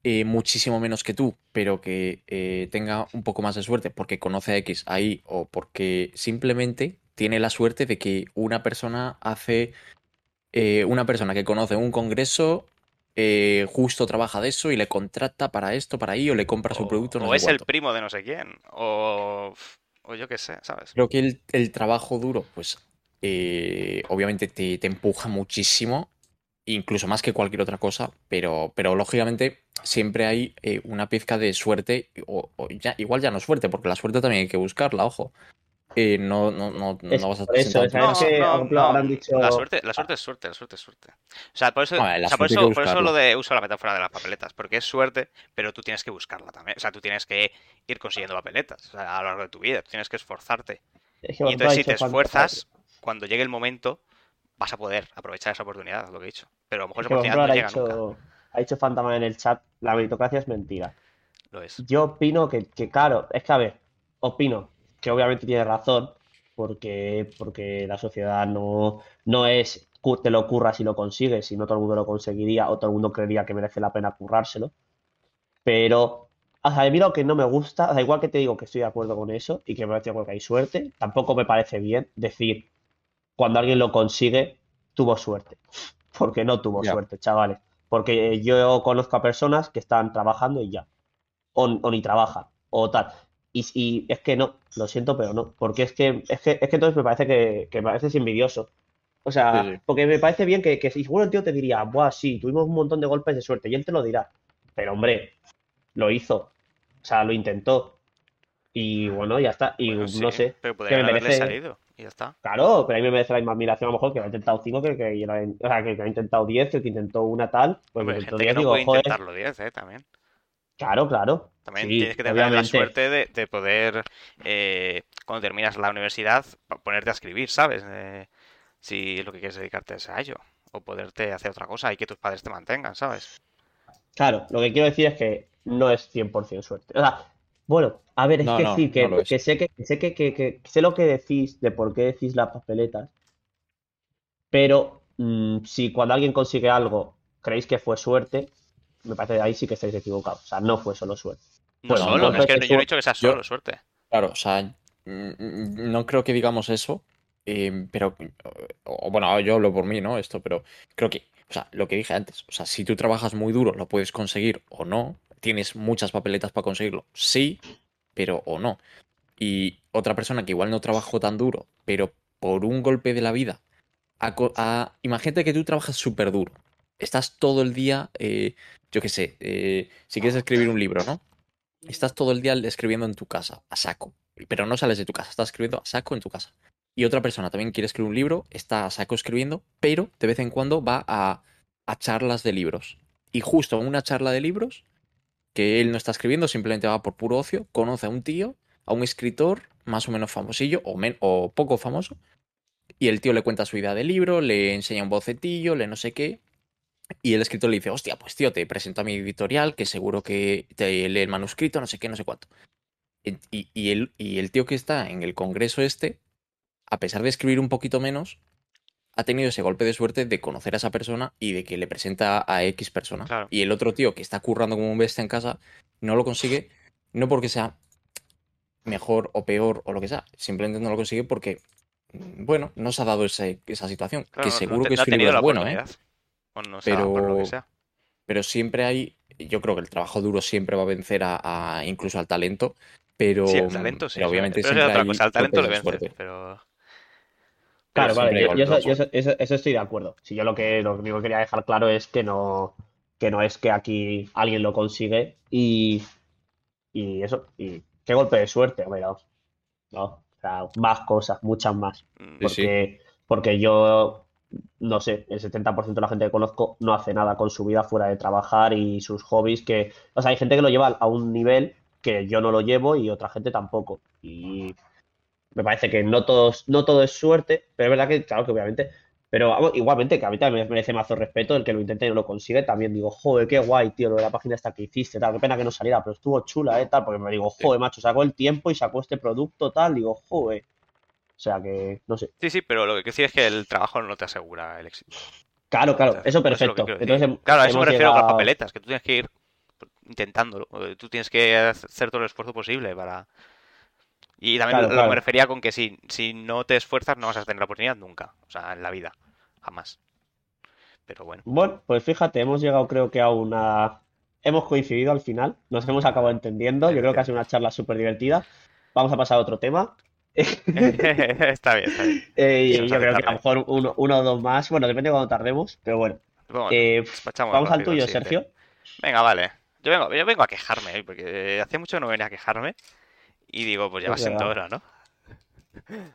Speaker 2: eh, muchísimo menos que tú, pero que eh, tenga un poco más de suerte porque conoce a X ahí o porque simplemente tiene la suerte de que una persona hace, eh, una persona que conoce un congreso, eh, justo trabaja de eso y le contrata para esto, para ahí, o le compra su
Speaker 1: O,
Speaker 2: producto, no
Speaker 1: o es el primo de no sé quién. O, o yo qué sé, ¿sabes?
Speaker 2: Creo que el, el trabajo duro, pues, eh, obviamente te, te empuja muchísimo, incluso más que cualquier otra cosa, pero, pero lógicamente siempre hay eh, una pizca de suerte, o, o ya, igual ya no suerte, porque la suerte también hay que buscarla, ojo. Eh, no, no, no,
Speaker 3: Es
Speaker 2: no vas a
Speaker 3: eso,
Speaker 2: sentado en tu
Speaker 3: ¿sabes
Speaker 2: casa.
Speaker 3: que, por ejemplo, habrán dicho-
Speaker 1: La suerte, la suerte es suerte, la suerte es suerte. O sea, por eso, o sea, por eso, por eso lo de uso la metáfora de las papeletas, porque es suerte, pero tú tienes que buscarla también. O sea, tú tienes que ir consiguiendo papeletas o sea, a lo largo de tu vida, tú tienes que esforzarte.
Speaker 3: Es que,
Speaker 1: Y entonces si te esfuerzas, cuando llegue el momento, vas a poder aprovechar esa oportunidad, lo que he dicho. Pero a lo mejor
Speaker 3: es
Speaker 1: esa oportunidad no llega nunca.
Speaker 3: Ha dicho Fantaman en el chat, la meritocracia es mentira.
Speaker 1: Lo es.
Speaker 3: Yo opino que, que, claro, es que a ver, opino que obviamente tiene razón, porque, porque la sociedad no, no es te lo curras y lo consigues, si no todo el mundo lo conseguiría o todo el mundo creería que merece la pena currárselo. Pero O sea, a mí lo que no me gusta, o sea, igual que te digo que estoy de acuerdo con eso y que me parece que hay suerte, tampoco me parece bien decir cuando alguien lo consigue, tuvo suerte. Porque no tuvo suerte, chavales. Porque yo conozco a personas que están trabajando y ya. O, o ni trabajan, o tal. Y, y es que no, lo siento, pero no. Porque es que, es que, es que entonces me parece que, que me pareces envidioso. O sea,
Speaker 2: Sí, sí.
Speaker 3: porque me parece bien que, que si seguro el tío te diría, buah, sí, tuvimos un montón de golpes de suerte, y él te lo dirá. Pero hombre, lo hizo. O sea, lo intentó. Y bueno, ya está. Y
Speaker 1: Bueno, sí,
Speaker 3: no sé.
Speaker 1: Pero
Speaker 3: que me merece-
Speaker 1: salido y ya está.
Speaker 3: Claro, pero a mí me merece la misma admiración a lo mejor que lo ha intentado 5 que, que, o sea, que, que ha intentado 10, que el que intentó una tal, pues
Speaker 1: Hombre,
Speaker 3: que
Speaker 1: gente que
Speaker 3: 10,
Speaker 1: no
Speaker 3: digo,
Speaker 1: puede
Speaker 3: joder,
Speaker 1: intentarlo 10, ¿eh? También.
Speaker 3: claro, claro.
Speaker 1: También
Speaker 3: Sí,
Speaker 1: tienes que tener la suerte de, de poder, eh, cuando terminas la universidad, ponerte a escribir, ¿sabes? Eh, si lo que quieres dedicarte es a ello. O poderte hacer otra cosa y que tus padres te mantengan, ¿sabes?
Speaker 3: Claro, lo que quiero decir es que no es 100% suerte. O sea, bueno, a ver, es
Speaker 2: No,
Speaker 3: que
Speaker 2: no,
Speaker 3: sí, que,
Speaker 2: no
Speaker 3: que sé que, que sé que, que- que sé lo que decís de por qué decís las papeletas, pero mm, si cuando alguien consigue algo creéis que fue suerte, me parece que ahí sí que estáis equivocados. O sea, no fue solo suerte.
Speaker 1: No
Speaker 3: Bueno,
Speaker 1: solo,
Speaker 3: golpes
Speaker 1: es que yo no he dicho que sea
Speaker 2: yo-
Speaker 1: solo suerte.
Speaker 2: Claro, o sea, mm, mm, no creo que digamos eso, eh, pero, o- bueno, yo hablo por mí, ¿no? Esto, pero creo que, o sea, lo que dije antes, o sea, si tú trabajas muy duro, lo puedes conseguir o no, tienes muchas papeletas para conseguirlo, sí, pero o no. Y otra persona que igual no trabajó tan duro, pero por un golpe de la vida, ha- imagínate que tú trabajas súper duro, estás todo el día, eh, yo qué sé, eh, si quieres escribir un libro, ¿no? Estás todo el día escribiendo en tu casa, a saco. Pero no sales de tu casa, estás escribiendo a saco en tu casa. Y otra persona también quiere escribir un libro, está a saco escribiendo, pero de vez en cuando va a, a charlas de libros. Y justo en una charla de libros, que él no está escribiendo, simplemente va por puro ocio, conoce a un tío, a un escritor más o menos famosillo o, men- o poco famoso, y el tío le cuenta su idea del libro, le enseña un bocetillo, le no sé qué, y el escritor le dice, hostia, pues tío, te presento a mi editorial, que seguro que te lee el manuscrito, no sé qué, no sé cuánto. Y- y el, y el tío que está en el congreso este, a pesar de escribir un poquito menos, ha tenido ese golpe de suerte de conocer a esa persona y de que le presenta a X persona.
Speaker 1: Claro.
Speaker 2: Y el otro tío que está currando como un bestia en casa, no lo consigue, no porque sea mejor o peor o lo que sea, simplemente no lo consigue porque, mm, bueno, no se ha dado ese- esa situación.
Speaker 1: Claro,
Speaker 2: que
Speaker 1: no
Speaker 2: seguro
Speaker 1: te-
Speaker 2: que
Speaker 1: no
Speaker 2: su libro es bueno, ¿eh?
Speaker 1: no sea, por lo que
Speaker 2: Pero-
Speaker 1: sea.
Speaker 2: pero siempre hay, yo creo que el trabajo duro siempre va a vencer a, a- incluso al talento, pero,
Speaker 1: Sí, el talento sí.
Speaker 2: pero obviamente
Speaker 1: pero
Speaker 2: siempre
Speaker 1: otra
Speaker 2: hay
Speaker 1: cosa, al talento le vence, pero...
Speaker 3: Claro,
Speaker 2: Pero
Speaker 3: vale, yo, yo eso, yo eso- eso- eso estoy de acuerdo. Si yo lo que lo único que quería dejar claro es que no, que no es que aquí alguien lo consigue y, y eso, y qué golpe de suerte, hombre, no. O sea, más cosas, muchas más.
Speaker 1: mm,
Speaker 2: Sí, sí.
Speaker 3: Porque, porque yo, no sé, el 70% de la gente que conozco no hace nada con su vida fuera de trabajar y sus hobbies, que, o sea, hay gente que lo lleva a un nivel que yo no lo llevo y otra gente tampoco. Y me parece que no todos, no todo es suerte, pero es verdad que, claro, que obviamente, pero vamos, igualmente, que a mí también me merece mazo respeto el que lo intente y no lo consigue, también digo, joder, qué guay, tío, lo de la página esta que hiciste, tal, qué pena que no saliera, pero estuvo chula, eh, tal, porque me digo, joder, macho, sacó el tiempo y sacó este producto, tal, digo, joder. O sea que, no sé.
Speaker 1: Sí, sí, pero lo que quiero decir es que el trabajo no te asegura el éxito.
Speaker 3: Claro, claro, eso perfecto. Entonces,
Speaker 1: Claro, a eso me refiero con las papeletas, que tú tienes que ir intentándolo. Tú tienes que hacer todo el esfuerzo posible para... Y también
Speaker 3: Claro,
Speaker 1: lo- que me refería con que si, si no te esfuerzas no vas a tener la oportunidad nunca. O sea, en la vida. Jamás. Pero bueno.
Speaker 3: Bueno, pues fíjate, hemos llegado creo que a una... Hemos coincidido al final, nos hemos acabado entendiendo, yo creo que ha sido una charla súper divertida. Vamos a pasar a otro tema.
Speaker 1: está bien, está bien.
Speaker 3: Eh, yo
Speaker 1: hace
Speaker 3: creo que a lo mejor uno, uno o dos más, bueno, depende de cuándo tardemos, pero bueno.
Speaker 1: Vamos,
Speaker 3: Eh, vamos al tuyo. Sergio.
Speaker 1: Venga, vale. Yo vengo, yo vengo a quejarme porque hacía mucho que no venía a quejarme. Y digo, pues ya va siendo hora, ¿no?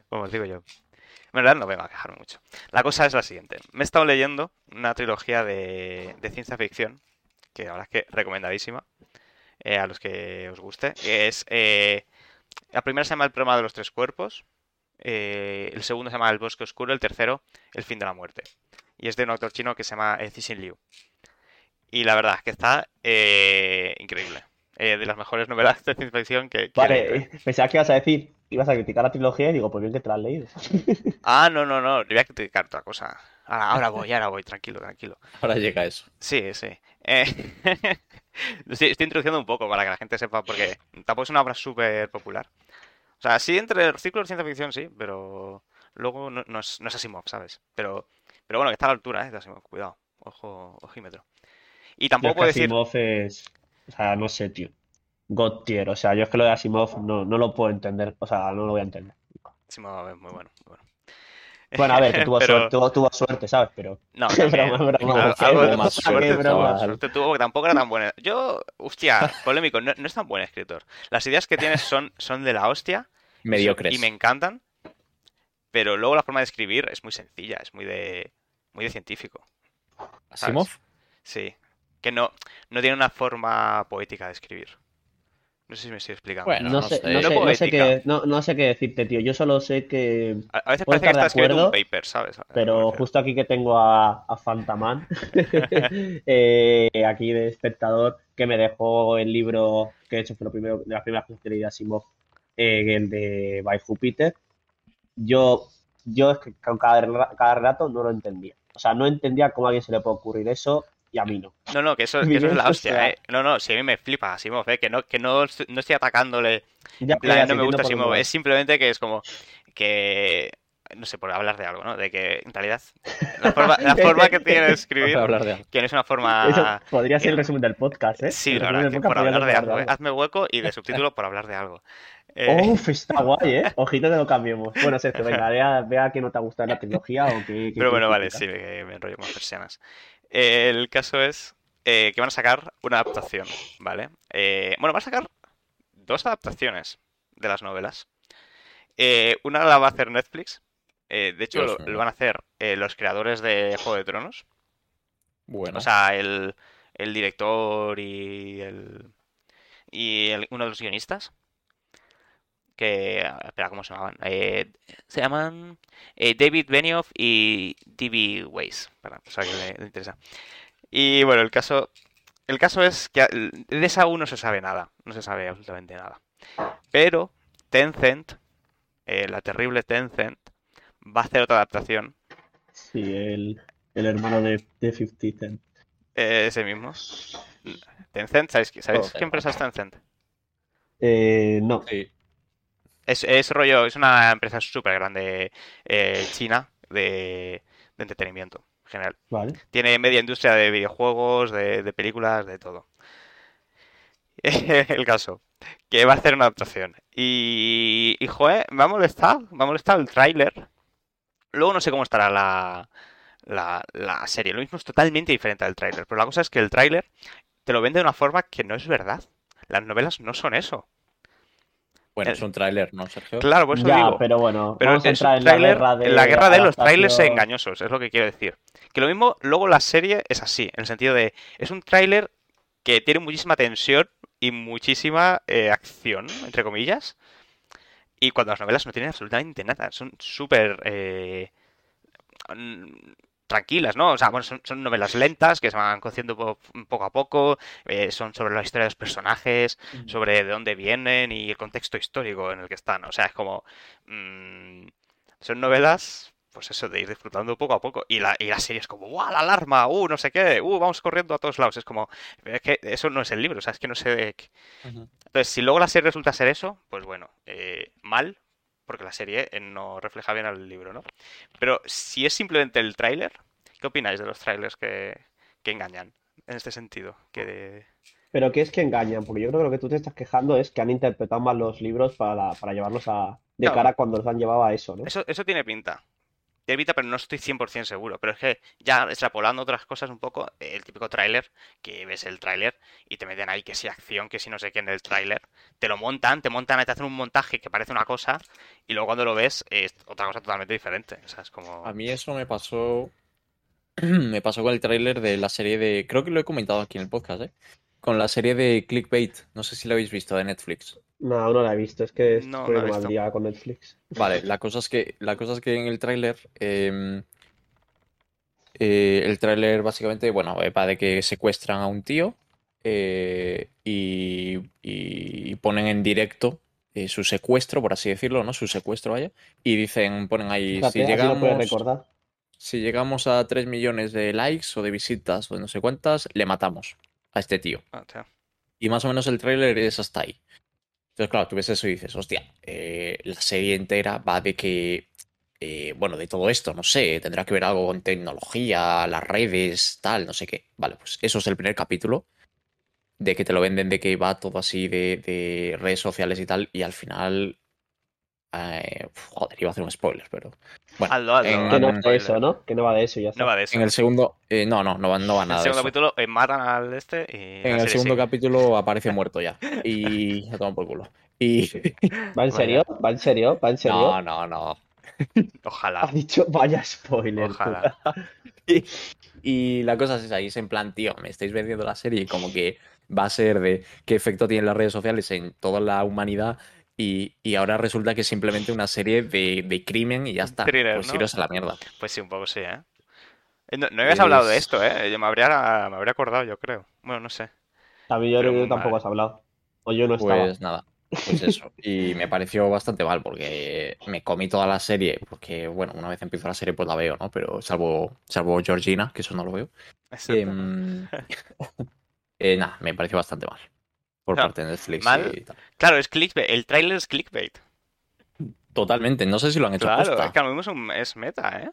Speaker 1: Como os digo yo. En verdad no vengo a quejarme mucho. La cosa es la siguiente. Me he estado leyendo una trilogía de, de ciencia ficción, que la verdad es que recomendadísima, eh, a los que os guste. es, eh, la primera se llama El problema de los tres cuerpos, eh, el segundo se llama El bosque oscuro, el tercero El fin de la muerte. Y es de un autor chino que se llama eh, Cixin Liu. Y la verdad es que está eh, increíble. Eh, de las mejores novelas de ciencia ficción que,
Speaker 3: Vale,
Speaker 1: ¿eh?
Speaker 3: pensaba que ibas a decir, ibas a criticar la trilogía y digo, pues bien que te la has leído.
Speaker 1: Ah, no, no, no, le voy a criticar otra cosa. Ahora, ahora voy, ahora voy, tranquilo, tranquilo.
Speaker 2: Ahora llega eso.
Speaker 1: Sí, sí. Eh, estoy, estoy introduciendo un poco para que la gente sepa, porque tampoco es una obra súper popular. O sea, sí, entre el ciclo de ciencia ficción, sí, pero luego no, no es, no es Asimov, ¿sabes? Pero, pero bueno, que está a la altura, ¿eh? De Asimov, cuidado, ojo, ojímetro. Y tampoco puedo decir.
Speaker 3: Asimov es. O sea, no sé, tío. God tier. O sea, yo es que lo de Asimov no, no lo puedo entender. O sea, no lo voy a entender.
Speaker 1: Asimov es muy bueno, muy bueno.
Speaker 3: Bueno, a ver, que tuvo
Speaker 1: Pero-
Speaker 3: suerte, tuvo, tuvo suerte, ¿sabes? Pero.
Speaker 1: No,
Speaker 3: broma,
Speaker 1: suerte, tuvo, suerte tuvo, porque tampoco era tan buena. Yo, hostia, polémico, no, no es tan buen escritor. Las ideas que tienes son, son de la hostia
Speaker 2: Mediocres.
Speaker 1: y me encantan, pero luego la forma de escribir es muy sencilla, es muy de, muy de científico.
Speaker 2: Asimov.
Speaker 1: Sí, que no, no tiene una forma poética de escribir. No sé si me estoy explicando.
Speaker 2: Bueno,
Speaker 3: No
Speaker 2: no
Speaker 3: sé, no sé, no sé
Speaker 1: poética.
Speaker 3: qué, no, no sé qué decirte, tío. Yo solo sé que.
Speaker 1: A, a veces parece que está escribiendo un
Speaker 3: acuerdo,
Speaker 1: paper, ¿sabes?
Speaker 3: Pero justo aquí que tengo a, a Fantaman, eh, aquí de espectador, que me dejó el libro, que de hecho fue lo primero, de las primeras cosas que leí de Asimov, eh, el de By Júpiter. Yo, yo es que con cada, cada relato no lo entendía. O sea, no entendía cómo a alguien se le puede ocurrir eso y a mí no.
Speaker 1: No, no, que eso, que eso es la hostia,
Speaker 3: sea-
Speaker 1: ¿eh? No, no, si a mí me flipa Asimov, ¿eh? Que no, que no, estoy- no estoy atacándole
Speaker 3: Ya,
Speaker 1: plan,
Speaker 3: ya,
Speaker 1: no me gusta Asimov, es simplemente que es como que, no sé, por hablar de algo, ¿no? De que en realidad la forma, la forma que tiene de escribir,
Speaker 2: de algo.
Speaker 1: que no es una forma...
Speaker 3: Eso podría ser el resumen del podcast, ¿eh?
Speaker 1: Sí, la verdad, que por hablar de
Speaker 3: ser
Speaker 1: algo, ¿eh? Hazme hueco y de subtítulo por hablar de algo. Eh,
Speaker 3: Uf, está guay, ¿eh? Ojito que lo cambiemos. Bueno, Sergio, venga, vea, vea que no te gusta la tecnología o que... que
Speaker 1: pero bueno, vale, sí, que me enrollo con persianas. El caso es eh, que van a sacar una adaptación, ¿vale? Eh, bueno, van a sacar dos adaptaciones de las novelas. Eh, una la va a hacer Netflix. De hecho, lo, van a hacer los creadores de Juego de Tronos.
Speaker 2: Bueno.
Speaker 1: O sea, el, el director y el. Y el- uno de los guionistas. Que. Espera, ¿cómo se llamaban? Eh, se llaman eh, David Benioff y D.B. Weiss. Para o sea, que le, le interesa. Y bueno, el caso. El caso es que de esa aún no se sabe nada. No se sabe absolutamente nada. Pero Tencent, eh, la terrible Tencent, va a hacer otra adaptación.
Speaker 3: Sí, el, el hermano de, de 50 Cent.
Speaker 1: eh, ese mismo. Tencent, ¿sabéis, ¿sabéis qué empresa es Tencent?
Speaker 3: Eh, no.
Speaker 2: Sí.
Speaker 1: Es, es rollo, es una empresa súper grande eh, china de, de entretenimiento en general.
Speaker 3: Vale.
Speaker 1: Tiene media industria de videojuegos, de, de películas, de todo. El caso, que va a hacer una adaptación. Y, y joder, me ha molestado, me ha molestado el tráiler. Luego no sé cómo estará la, la, la serie. Lo mismo es totalmente diferente al tráiler. Pero la cosa es que el tráiler te lo vende de una forma que no es verdad. Las novelas no son eso.
Speaker 2: Bueno,
Speaker 1: Eh,
Speaker 2: es un tráiler, ¿no, Sergio?
Speaker 1: Claro, por eso
Speaker 3: Ya,
Speaker 1: digo.
Speaker 3: pero bueno,
Speaker 1: Pero
Speaker 3: vamos a
Speaker 1: es un
Speaker 3: entrar en la
Speaker 1: tráiler,
Speaker 3: guerra de
Speaker 1: en la guerra de los trailers engañosos, es lo que quiero decir. Que lo mismo, luego la serie es así, en el sentido de, es un tráiler que tiene muchísima tensión y muchísima eh, acción, entre comillas. Y cuando las novelas no tienen absolutamente nada, son súper eh, tranquilas, ¿no? O sea, bueno, son, son novelas lentas que se van conociendo po- poco a poco, eh, son sobre la historia de los personajes, sobre de dónde vienen y el contexto histórico en el que están. O sea, es como... mm, son novelas, pues eso, de ir disfrutando poco a poco. Y la, y la serie es como, ¡guau, la alarma! ¡Uh, no sé qué! ¡Uh, vamos corriendo a todos lados! Es como, es que eso no es el libro, o sea, es que no sé de qué-
Speaker 2: Ujú.
Speaker 1: Entonces, si luego la serie resulta ser eso, pues bueno, eh, mal, porque la serie eh, no refleja bien al libro, ¿no? Pero si es simplemente el tráiler, ¿qué opináis de los trailers que, que engañan en este sentido? Que de-
Speaker 3: Pero ¿qué es que engañan? Porque yo creo que lo que tú te estás quejando es que han interpretado mal los libros para, para llevarlos a, de cara cuando los han llevado a eso, ¿no?
Speaker 1: Eso, eso tiene pinta. Tiene pinta, pero no estoy 100% seguro. Pero es que ya extrapolando otras cosas un poco, el típico tráiler, que ves el tráiler y te meten ahí que si acción, que si no sé qué en el tráiler, te lo montan, te montan, te hacen un montaje que parece una cosa y luego cuando lo ves es otra cosa totalmente diferente. Es como...
Speaker 2: A mí eso me pasó. Me pasó con el tráiler de la serie de. Creo que lo he comentado aquí en el podcast, ¿eh? Con la serie de Clickbait. No sé si lo habéis visto de Netflix.
Speaker 3: No, no la he visto, es que estoy
Speaker 1: No, no
Speaker 3: mal día con Netflix.
Speaker 2: Vale, la cosa es que, la cosa es que en el tráiler. em, eh, el tráiler básicamente, bueno, eh, va de que secuestran a un tío. eh, y, y ponen en directo eh, su secuestro, por así decirlo, ¿no? Su secuestro, vaya. Y dicen, ponen ahí, si
Speaker 3: Fíjate,
Speaker 2: llegamos.
Speaker 3: recordar.
Speaker 2: si llegamos a 3 millones de likes o de visitas o de no sé cuántas, le matamos a este tío.
Speaker 1: Ah, tío.
Speaker 2: Y más o menos el tráiler es hasta ahí. Entonces, claro, tú ves eso y dices, hostia, eh, la serie entera va de que, eh, bueno, de todo esto, no sé, tendrá que ver algo con tecnología, las redes, tal, no sé qué. Vale, pues eso es el primer capítulo, de que te lo venden de que va todo así de, de redes sociales y tal, y al final... eh, joder, iba a hacer un spoiler, pero... Bueno,
Speaker 1: Hazlo, hazlo,
Speaker 2: en-
Speaker 3: Que no va de eso, ¿no? Que no va de eso y ya está.
Speaker 1: No va de eso.
Speaker 2: en el segundo... eh, no, no, no va, no va
Speaker 1: En
Speaker 2: nada
Speaker 1: el
Speaker 2: de
Speaker 1: segundo
Speaker 2: eso.
Speaker 1: capítulo eh, matan al este y.
Speaker 2: En el segundo
Speaker 1: sigue.
Speaker 2: capítulo aparece muerto ya. Y ya toman por culo. Y...
Speaker 3: ¿Va en serio? ¿Va en serio? ¿Va en serio?
Speaker 2: No, no, no.
Speaker 1: Ojalá.
Speaker 3: Ha dicho, vaya spoiler.
Speaker 1: Ojalá.
Speaker 2: Y, y la cosa es esa, y es en plan, tío, me estáis vendiendo la serie como que va a ser de qué efecto tienen las redes sociales en toda la humanidad y, y ahora resulta que es simplemente una serie de, de crimen y ya está.
Speaker 1: Thriller,
Speaker 2: pues
Speaker 1: ¿no?
Speaker 2: iros a la mierda.
Speaker 1: Pues sí, un poco sí, ¿eh? Eh, No, no habías hablado de esto, ¿eh? Yo me habría, me habría acordado, yo creo. Bueno, no sé.
Speaker 3: También yo creo que tampoco has hablado. O yo no estaba.
Speaker 2: Pues nada, pues eso. Y me pareció bastante mal porque me comí toda la serie, porque bueno, una vez empiezo la serie pues la veo, ¿no? Pero salvo, salvo Georgina, que eso no lo veo. Em, eh, nada, me pareció bastante mal. Por parte de Netflix
Speaker 1: mal.
Speaker 2: y tal.
Speaker 1: Claro, es clickbait. El tráiler es clickbait.
Speaker 2: Totalmente, no sé si lo han hecho
Speaker 1: Claro,
Speaker 2: aposta.
Speaker 1: es que a lo mismo es, un- es meta, ¿eh?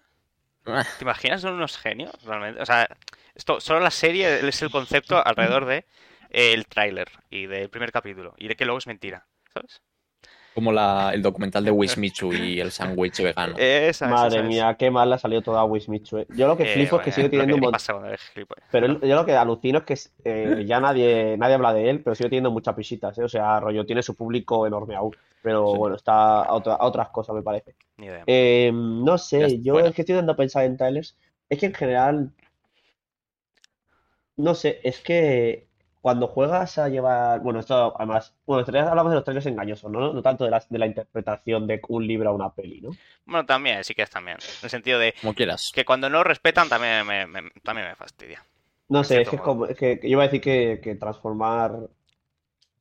Speaker 2: Ah,
Speaker 1: ¿Te imaginas? Son unos genios, realmente. O sea, esto, solo la serie es el concepto alrededor de eh, el tráiler y del primer capítulo. Y de que luego es mentira, ¿sabes?
Speaker 2: Como la, el documental de Wismichu y el sándwich vegano.
Speaker 1: Esa,
Speaker 3: Madre
Speaker 1: esa
Speaker 3: mía, qué mal le ha salido toda Wismichu. eh. Yo lo que
Speaker 1: Eh,
Speaker 3: flipo es que sigue teniendo un montón. Pero él- yo lo que alucino es que eh, ya nadie, nadie habla de él, pero sigue teniendo muchas visitas, ¿eh? O sea, rollo, tiene su público enorme aún. Pero
Speaker 2: Sí.
Speaker 3: bueno, está a, otra- a otras cosas, me parece.
Speaker 1: Ni idea.
Speaker 3: Eh, no sé, yo es que estoy dando a pensar en trailers. Es que en general, no sé, es que cuando juegas a llevar, bueno, esto además, bueno, hablamos de los trailers engañosos, ¿no? No tanto de la, de la interpretación de un libro a una peli, ¿no?
Speaker 1: Bueno, también, sí que es también. En el sentido de
Speaker 2: Como quieras.
Speaker 1: que cuando no respetan también me, me- también me fastidia.
Speaker 3: No sé, es que es como, es que, yo iba a decir que, que transformar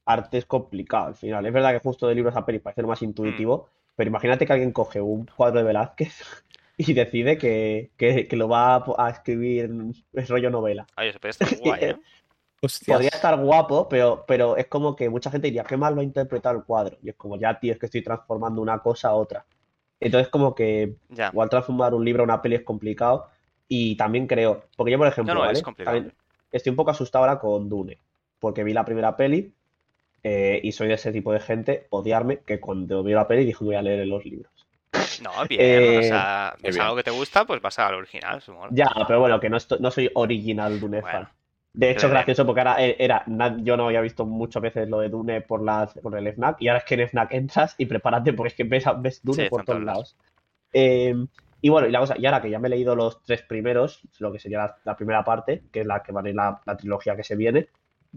Speaker 3: arte es complicado al final. Es verdad que justo de libros a peli parece lo más intuitivo,
Speaker 1: Mm.
Speaker 3: pero imagínate que alguien coge un cuadro de Velázquez y decide que, que- que lo va a, escribir en es rollo novela.
Speaker 1: Oye, eso puede estar guay, ¿eh?
Speaker 3: Podría estar guapo, pero, pero es como que mucha gente diría, qué mal lo ha interpretado el cuadro. Y es como, ya, tío, es que estoy transformando una cosa a otra. Entonces, como que
Speaker 1: Ya.
Speaker 3: igual transformar un libro a una peli es complicado. Y también creo, porque yo, por ejemplo, estoy un poco asustado ahora con Dune, porque vi la primera peli eh, y soy de ese tipo de gente, odiarme, que cuando vi la peli dije, voy a leer los libros.
Speaker 1: No, bien,
Speaker 3: Eh,
Speaker 1: o sea,
Speaker 2: qué
Speaker 1: es
Speaker 2: bien.
Speaker 1: algo que te gusta, pues vas al original, supongo.
Speaker 3: Ya, pero bueno, que no, esto- no soy original Dune
Speaker 1: Bueno.
Speaker 3: fan. De hecho, es gracioso porque ahora eh, era, yo no había visto muchas veces lo de Dune por, la, por el FNAC y ahora es que en FNAC entras y prepárate porque es que ves, ves Dune
Speaker 1: Sí,
Speaker 3: por todos lados. Eh, y bueno, y la cosa, y ahora que ya me he leído los tres primeros, lo que sería la, la primera parte, que es la que va a ir la, la trilogía que se viene,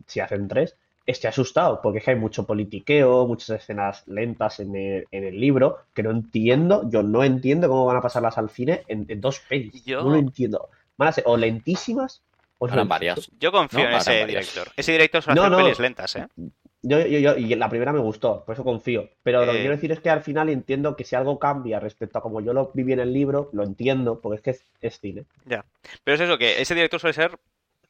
Speaker 3: si hacen tres, estoy asustado porque es que hay mucho politiqueo, muchas escenas lentas en el, en el libro que no entiendo, yo no entiendo cómo van a pasarlas al cine en, en dos pelis.
Speaker 1: Yo-
Speaker 3: No lo entiendo. Van a ser o lentísimas
Speaker 2: Harán
Speaker 3: lentas.
Speaker 2: varias.
Speaker 1: Yo confío
Speaker 2: No,
Speaker 1: en
Speaker 2: harán
Speaker 1: ese
Speaker 2: varias.
Speaker 1: director. Ese director suele
Speaker 3: No,
Speaker 1: hacer
Speaker 3: no.
Speaker 1: pelis lentas, ¿eh?
Speaker 3: Yo, yo, yo, y la primera me gustó, por eso confío. Pero lo que
Speaker 1: Eh.
Speaker 3: quiero decir es que al final entiendo que si algo cambia respecto a como yo lo viví en el libro, lo entiendo, porque es que es, es cine.
Speaker 1: Pero es eso, que ese director suele ser.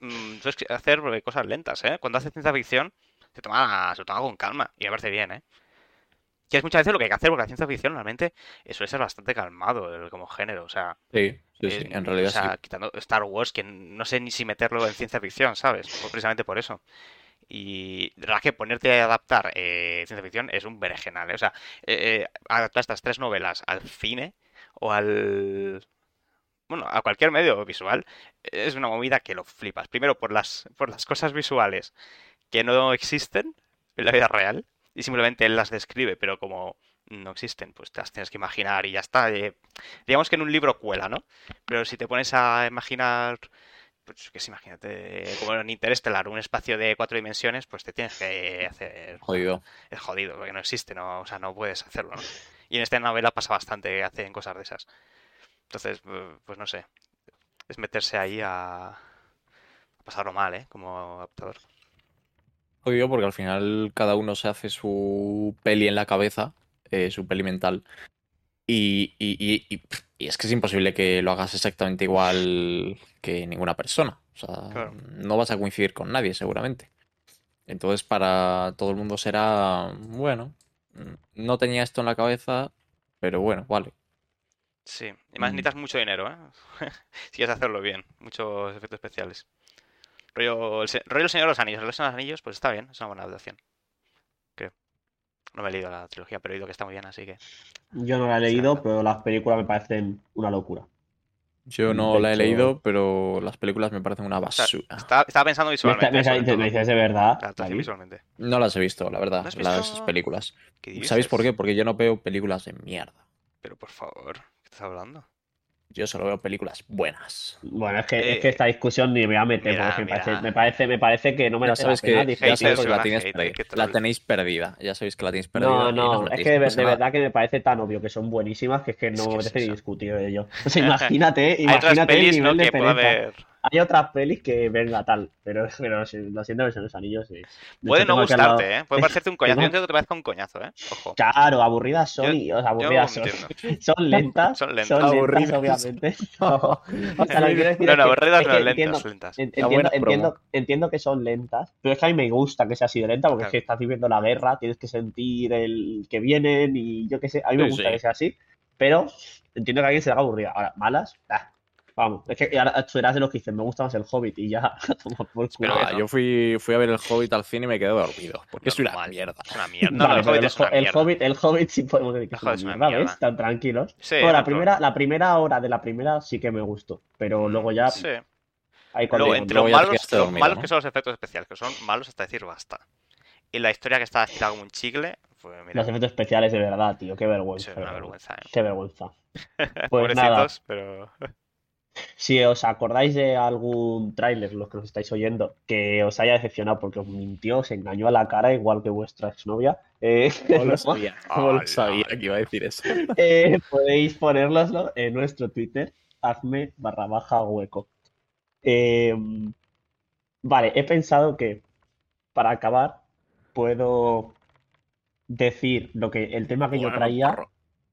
Speaker 1: mm, suele hacer cosas lentas, ¿eh? Cuando hace ciencia ficción, se toma, se lo toma con calma. Y me parece bien, ¿eh? Que es muchas veces lo que hay que hacer, porque la ciencia ficción realmente suele ser bastante calmado el- como género. O sea,
Speaker 2: Sí, sí, sí,
Speaker 1: eh,
Speaker 2: en realidad
Speaker 1: o sea,
Speaker 2: sí.
Speaker 1: quitando Star Wars, que no sé ni si meterlo en ciencia ficción, ¿sabes? Precisamente por eso. Y de verdad que ponerte a adaptar eh, ciencia ficción es un berenjenal, ¿eh? O sea, eh, adaptar estas tres novelas al cine o al... Bueno, a cualquier medio visual es una movida que lo flipas. Primero por las, por las cosas visuales que no existen en la vida real y simplemente él las describe, pero como no existen, pues te las tienes que imaginar y ya está. Eh, digamos que en un libro cuela, ¿no? Pero si te pones a imaginar, pues que imagínate, como en Interestelar, un espacio de cuatro dimensiones, pues te tienes que hacer
Speaker 2: Jodido.
Speaker 1: es jodido, porque no existe, no, o sea, no puedes hacerlo, ¿no? Y en esta novela pasa bastante hacen cosas de esas. Entonces, pues no sé, es meterse ahí a, a pasarlo mal, ¿eh? Como adaptador.
Speaker 2: Jodido porque al final cada uno se hace su peli en la cabeza, eh, su peli mental. Y, y, y, y, es que es imposible que lo hagas exactamente igual que ninguna persona. O sea,
Speaker 1: Claro.
Speaker 2: no vas a coincidir con nadie, seguramente. Entonces, para todo el mundo será, bueno, no tenía esto en la cabeza, pero bueno, vale.
Speaker 1: Sí, y más
Speaker 2: Mm.
Speaker 1: necesitas mucho dinero, ¿eh? Si quieres hacerlo bien, muchos efectos especiales. Rollo el, rollo el Señor de los Anillos, el Señor de los Anillos, pues está bien, es una buena adaptación. No me he leído la trilogía, pero he oído que está muy bien, así que.
Speaker 3: Yo no la he leído, pero las películas me parecen una locura.
Speaker 2: Yo no la he leído, pero las películas me parecen una
Speaker 1: O sea,
Speaker 2: basura.
Speaker 1: estaba, estaba pensando
Speaker 3: Me,
Speaker 1: visualmente.
Speaker 3: está- me, me dices de verdad.
Speaker 1: Visualmente.
Speaker 2: No las he visto, la verdad,
Speaker 1: ¿No has
Speaker 2: las
Speaker 1: visto?
Speaker 2: películas.
Speaker 1: ¿Qué
Speaker 2: ¿Sabéis por qué? Porque yo no veo películas de mierda.
Speaker 1: Pero por favor, ¿qué estás hablando?
Speaker 2: Yo solo veo películas buenas.
Speaker 3: Bueno, es que,
Speaker 1: Eh,
Speaker 3: es que esta discusión ni me voy a meter,
Speaker 1: mira,
Speaker 3: porque me parece,
Speaker 1: mira.
Speaker 3: me parece, me parece que no me
Speaker 2: Ya
Speaker 3: la
Speaker 2: sabes
Speaker 3: pena
Speaker 2: que,
Speaker 3: discutir
Speaker 2: ya que la, tenéis perdida. Ya sabéis que la tenéis perdida.
Speaker 3: No, no, es que de, verdad que me parece tan obvio que son buenísimas que es que no
Speaker 1: Es es
Speaker 3: merece ni
Speaker 1: eso.
Speaker 3: discutir de ello. O sea, imagínate,
Speaker 1: Hay otras
Speaker 3: imagínate el
Speaker 1: pelis, ¿no?
Speaker 3: nivel de
Speaker 1: Que pueda
Speaker 3: pereza.
Speaker 1: haber.
Speaker 3: Hay otras pelis que venga tal, pero, pero lo siento, que son los anillos. sí. De
Speaker 1: Puede
Speaker 3: hecho,
Speaker 1: no gustarte, ¿eh? Puede parecerte un coñazo. Yo
Speaker 3: tengo-
Speaker 1: entiendo que te parezca un coñazo, ¿eh? Ojo.
Speaker 3: Claro, aburridas son,
Speaker 1: Yo-
Speaker 3: y, o sea, aburridas son. Son lentas,
Speaker 1: Son lentas.
Speaker 3: son lentas,
Speaker 2: Aburridas.
Speaker 3: obviamente. No, o sea, lo que quiero decir
Speaker 1: No,
Speaker 3: es
Speaker 1: no, aburridas
Speaker 3: es
Speaker 1: no,
Speaker 3: que
Speaker 1: lentas,
Speaker 3: entiendo,
Speaker 1: lentas.
Speaker 3: entiendo, entiendo, entiendo que son lentas, pero es que a mí me gusta que sea así de lenta porque es
Speaker 1: Claro.
Speaker 3: que estás viviendo la guerra, tienes que sentir el que vienen y yo qué sé, a mí me
Speaker 2: Sí,
Speaker 3: gusta
Speaker 2: sí.
Speaker 3: que sea así, pero entiendo que a alguien se le haga aburrida. Ahora, malas, ah, vamos, es que ahora tú eras de los que dicen, me gusta más el Hobbit y ya, por culo.
Speaker 1: Pero eso.
Speaker 2: yo fui, fui a ver el Hobbit al cine y me quedé dormido. Porque es una mierda.
Speaker 1: Es una mierda. No,
Speaker 3: Vale,
Speaker 1: el Hobbit
Speaker 3: el,
Speaker 1: es una
Speaker 3: el
Speaker 1: mierda.
Speaker 3: Hobbit, el Hobbit sí podemos decir que es una
Speaker 1: es una
Speaker 3: mierda,
Speaker 1: mierda.
Speaker 3: ¿ves? Tan tranquilos.
Speaker 1: Sí,
Speaker 3: Bueno, la primera, la primera hora de la primera sí que me gustó, pero luego ya
Speaker 1: Sí.
Speaker 3: ahí
Speaker 1: Luego, entre los malos, los
Speaker 2: dormido,
Speaker 1: malos
Speaker 2: ¿no?
Speaker 1: que son los efectos especiales, que son malos hasta decir basta. Y la historia que está estirada como un chicle, pues mira,
Speaker 3: los efectos especiales de verdad, tío, qué
Speaker 1: es
Speaker 3: vergüenza.
Speaker 1: una
Speaker 3: de verdad.
Speaker 1: vergüenza, ¿eh?
Speaker 3: Qué vergüenza. Pues nada,
Speaker 1: Pobrecitos, pero...
Speaker 3: si os acordáis de algún tráiler, los que nos estáis oyendo, que os haya decepcionado porque os mintió, os engañó a la cara, igual que vuestra exnovia, eh,
Speaker 2: No lo sabía. No
Speaker 1: Hola.
Speaker 2: lo sabía que iba a decir eso.
Speaker 3: eh, podéis ponérnoslo en nuestro Twitter, hazme barra baja hueco. Eh, vale, he pensado que para acabar puedo decir lo que el tema que yo traía,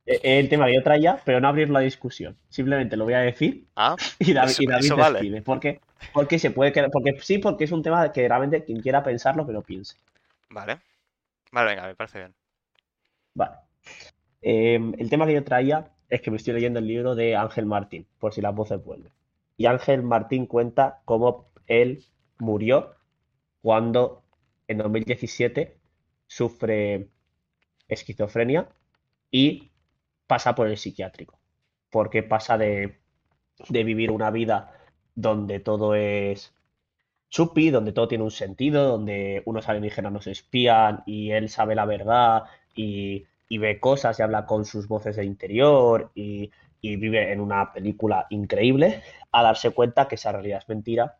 Speaker 3: el tema que yo traía, pero no abrir la discusión. Simplemente lo voy a decir
Speaker 1: Ah,
Speaker 3: y David,
Speaker 1: Eso-
Speaker 3: y David
Speaker 1: vale.
Speaker 3: ¿Por qué? Porque se puede quedar, porque sí, porque es un tema que realmente quien quiera pensarlo, que lo piense.
Speaker 1: vale. Vale, venga, me parece bien.
Speaker 3: Vale. Eh, el tema que yo traía es que me estoy leyendo el libro de Ángel Martín, por si las voces vuelven. Y Ángel Martín cuenta cómo él murió cuando en 2017 sufre esquizofrenia y pasa por el psiquiátrico. Porque pasa de, de vivir una vida donde todo es chupi, donde todo tiene un sentido, donde unos alienígenas nos espían y él sabe la verdad y, y ve cosas y habla con sus voces de interior y, y vive en una película increíble, a darse cuenta que esa realidad es mentira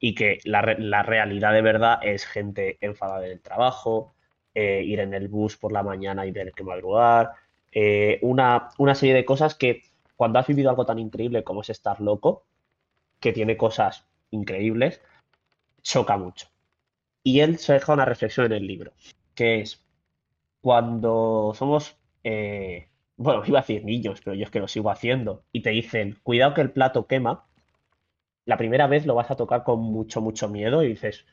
Speaker 3: y que la, la realidad de verdad es gente enfadada en el trabajo, eh, ir en el bus por la mañana y tener que madrugar, eh, una, una serie de cosas que cuando has vivido algo tan increíble como es estar loco, que tiene cosas increíbles, choca mucho. Y él se deja una reflexión en el libro, que es cuando somos, eh, bueno, iba a decir niños, pero yo es que lo sigo haciendo, y te dicen, cuidado que el plato quema, la primera vez lo vas a tocar con mucho, mucho miedo y dices,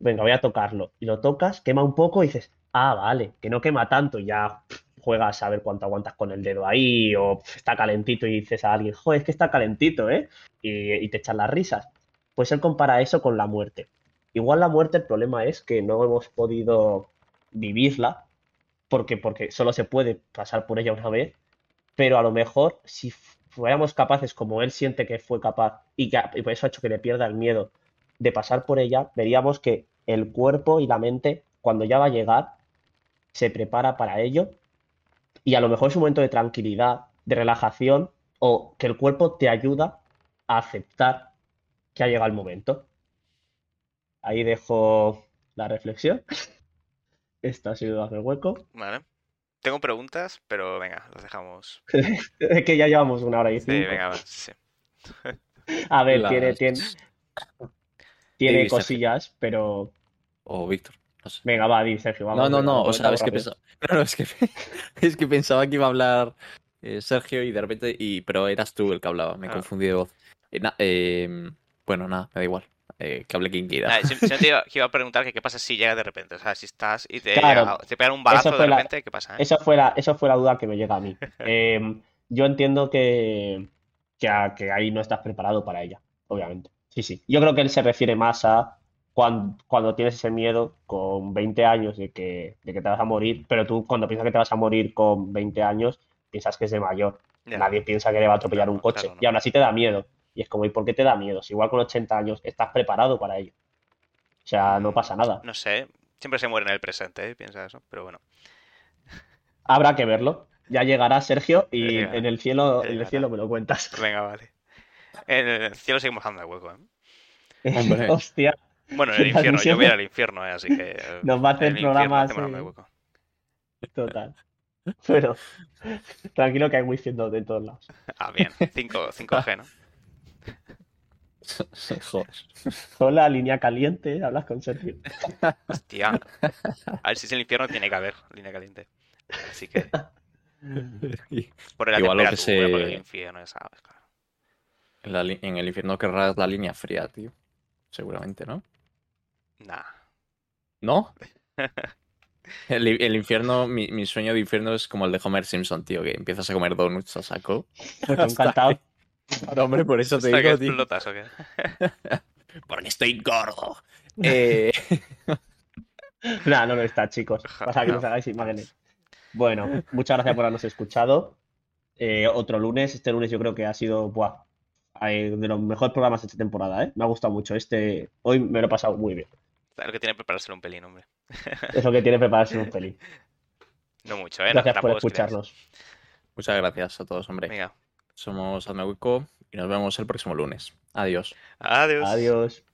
Speaker 3: venga, voy a tocarlo. Y lo tocas, quema un poco y dices, ah, vale, que no quema tanto, ya juegas a ver cuánto aguantas con el dedo ahí, o está calentito y dices a alguien, joder, es que está calentito, ¿eh? Y, te echan las risas. Pues él compara eso con la muerte. Igual la muerte, el problema es que no hemos podido vivirla, porque, porque solo se puede pasar por ella una vez, pero a lo mejor si fuéramos capaces, como él siente que fue capaz, y, que, eso ha hecho que le pierda el miedo de pasar por ella, veríamos que el cuerpo y la mente, cuando ya va a llegar, se prepara para ello, y a lo mejor es un momento de tranquilidad, de relajación, o que el cuerpo te ayuda a aceptar que ha llegado el momento. Ahí dejo la reflexión. Esto ha sido hacer hueco.
Speaker 1: Vale. Tengo preguntas, pero venga, las dejamos.
Speaker 3: Es que ya llevamos una hora y
Speaker 1: Sí,
Speaker 3: cinco.
Speaker 1: venga, va, sí.
Speaker 3: A ver,
Speaker 2: Las-
Speaker 3: tiene, tiene, tiene cosillas, pero
Speaker 2: O Víctor. No sé.
Speaker 3: venga, va, di, Sergio, vamos.
Speaker 2: No, no, no, o sea, es que, pensaba, no, no, es que, es que pensaba que iba a hablar eh, Sergio y de repente, y, pero eras tú el que hablaba, me
Speaker 1: Ah.
Speaker 2: confundí de voz. Eh, na- eh, bueno, nada, me da igual. Eh, que hable quien quiera.
Speaker 1: Sim- simplemente iba, a preguntar que qué pasa si llega de repente. O sea, si estás y te,
Speaker 3: Claro.
Speaker 1: llega- te pegan un balazo de
Speaker 3: la-
Speaker 1: repente, ¿qué pasa? eh?
Speaker 3: Eso fue la, eso fue la duda que me llega a mí. Eh, yo entiendo que, que, a- que ahí no estás preparado para ella, obviamente. Sí, sí. Yo creo que él se refiere más a cuando, cuando tienes ese miedo con 20 años de que, de que te vas a morir, pero tú cuando piensas que te vas a morir con 20 años, piensas que es de mayor. Nadie piensa que le va a atropellar
Speaker 1: Claro,
Speaker 3: un coche.
Speaker 1: claro, no.
Speaker 3: Y aún así te da miedo. Y es como, ¿y por qué te da miedo? Si igual con 80 años estás preparado para ello. O sea, no pasa nada.
Speaker 1: No sé, siempre se muere en el presente, ¿eh? piensa eso, pero bueno.
Speaker 3: Habrá que verlo. Ya llegará Sergio y
Speaker 1: llegará.
Speaker 3: en el cielo, en el
Speaker 1: llegará.
Speaker 3: cielo me lo cuentas.
Speaker 1: Venga, vale. En el cielo seguimos dando el hueco, ¿eh?
Speaker 2: Hombre.
Speaker 3: Hostia,
Speaker 1: Bueno, en el infierno, yo voy al infierno, ¿eh? así que.
Speaker 3: Nos va a hacer programas, total. Bueno, tranquilo que hay wifi en de todos lados.
Speaker 1: Ah, bien, 5, 5G, ¿no?
Speaker 2: Joder.
Speaker 3: Hola, línea caliente, hablas con Sergio.
Speaker 1: Hostia. A ver si es el infierno, tiene que haber línea caliente. Así que. Por la
Speaker 2: Igual lo que se-
Speaker 1: porque el infierno, ya sabes, claro.
Speaker 2: En, la li- en el infierno querrás la línea fría, tío. Seguramente, ¿no?
Speaker 1: Nah.
Speaker 2: ¿No? El, infierno, mi, mi sueño de infierno es como el de Homer Simpson, tío, que empiezas a comer donuts a saco.
Speaker 3: Encantado.
Speaker 2: Claro, hombre, por eso te
Speaker 1: ¿Hasta que
Speaker 2: digo, tío.
Speaker 1: explotas o qué?
Speaker 2: Porque estoy gordo. Eh,
Speaker 3: Nada, no lo está, chicos.
Speaker 1: Ja,
Speaker 3: Para que
Speaker 1: no.
Speaker 3: nos hagáis imágenes. Bueno, muchas gracias por habernos escuchado. Eh, otro lunes. Este lunes yo creo que ha sido buah, eh, de los mejores programas de esta temporada, ¿eh? Me ha gustado mucho. Este, hoy me lo he pasado muy bien.
Speaker 1: Lo que tiene que prepararse un pelín, hombre.
Speaker 3: Es lo que tiene prepararse un pelín.
Speaker 1: No mucho, ¿eh? No,
Speaker 3: Gracias por escucharnos.
Speaker 2: Muchas gracias a todos, hombre.
Speaker 1: Venga.
Speaker 2: Somos Hazme Hueco y nos vemos el próximo lunes. Adiós.
Speaker 1: Adiós.
Speaker 3: Adiós.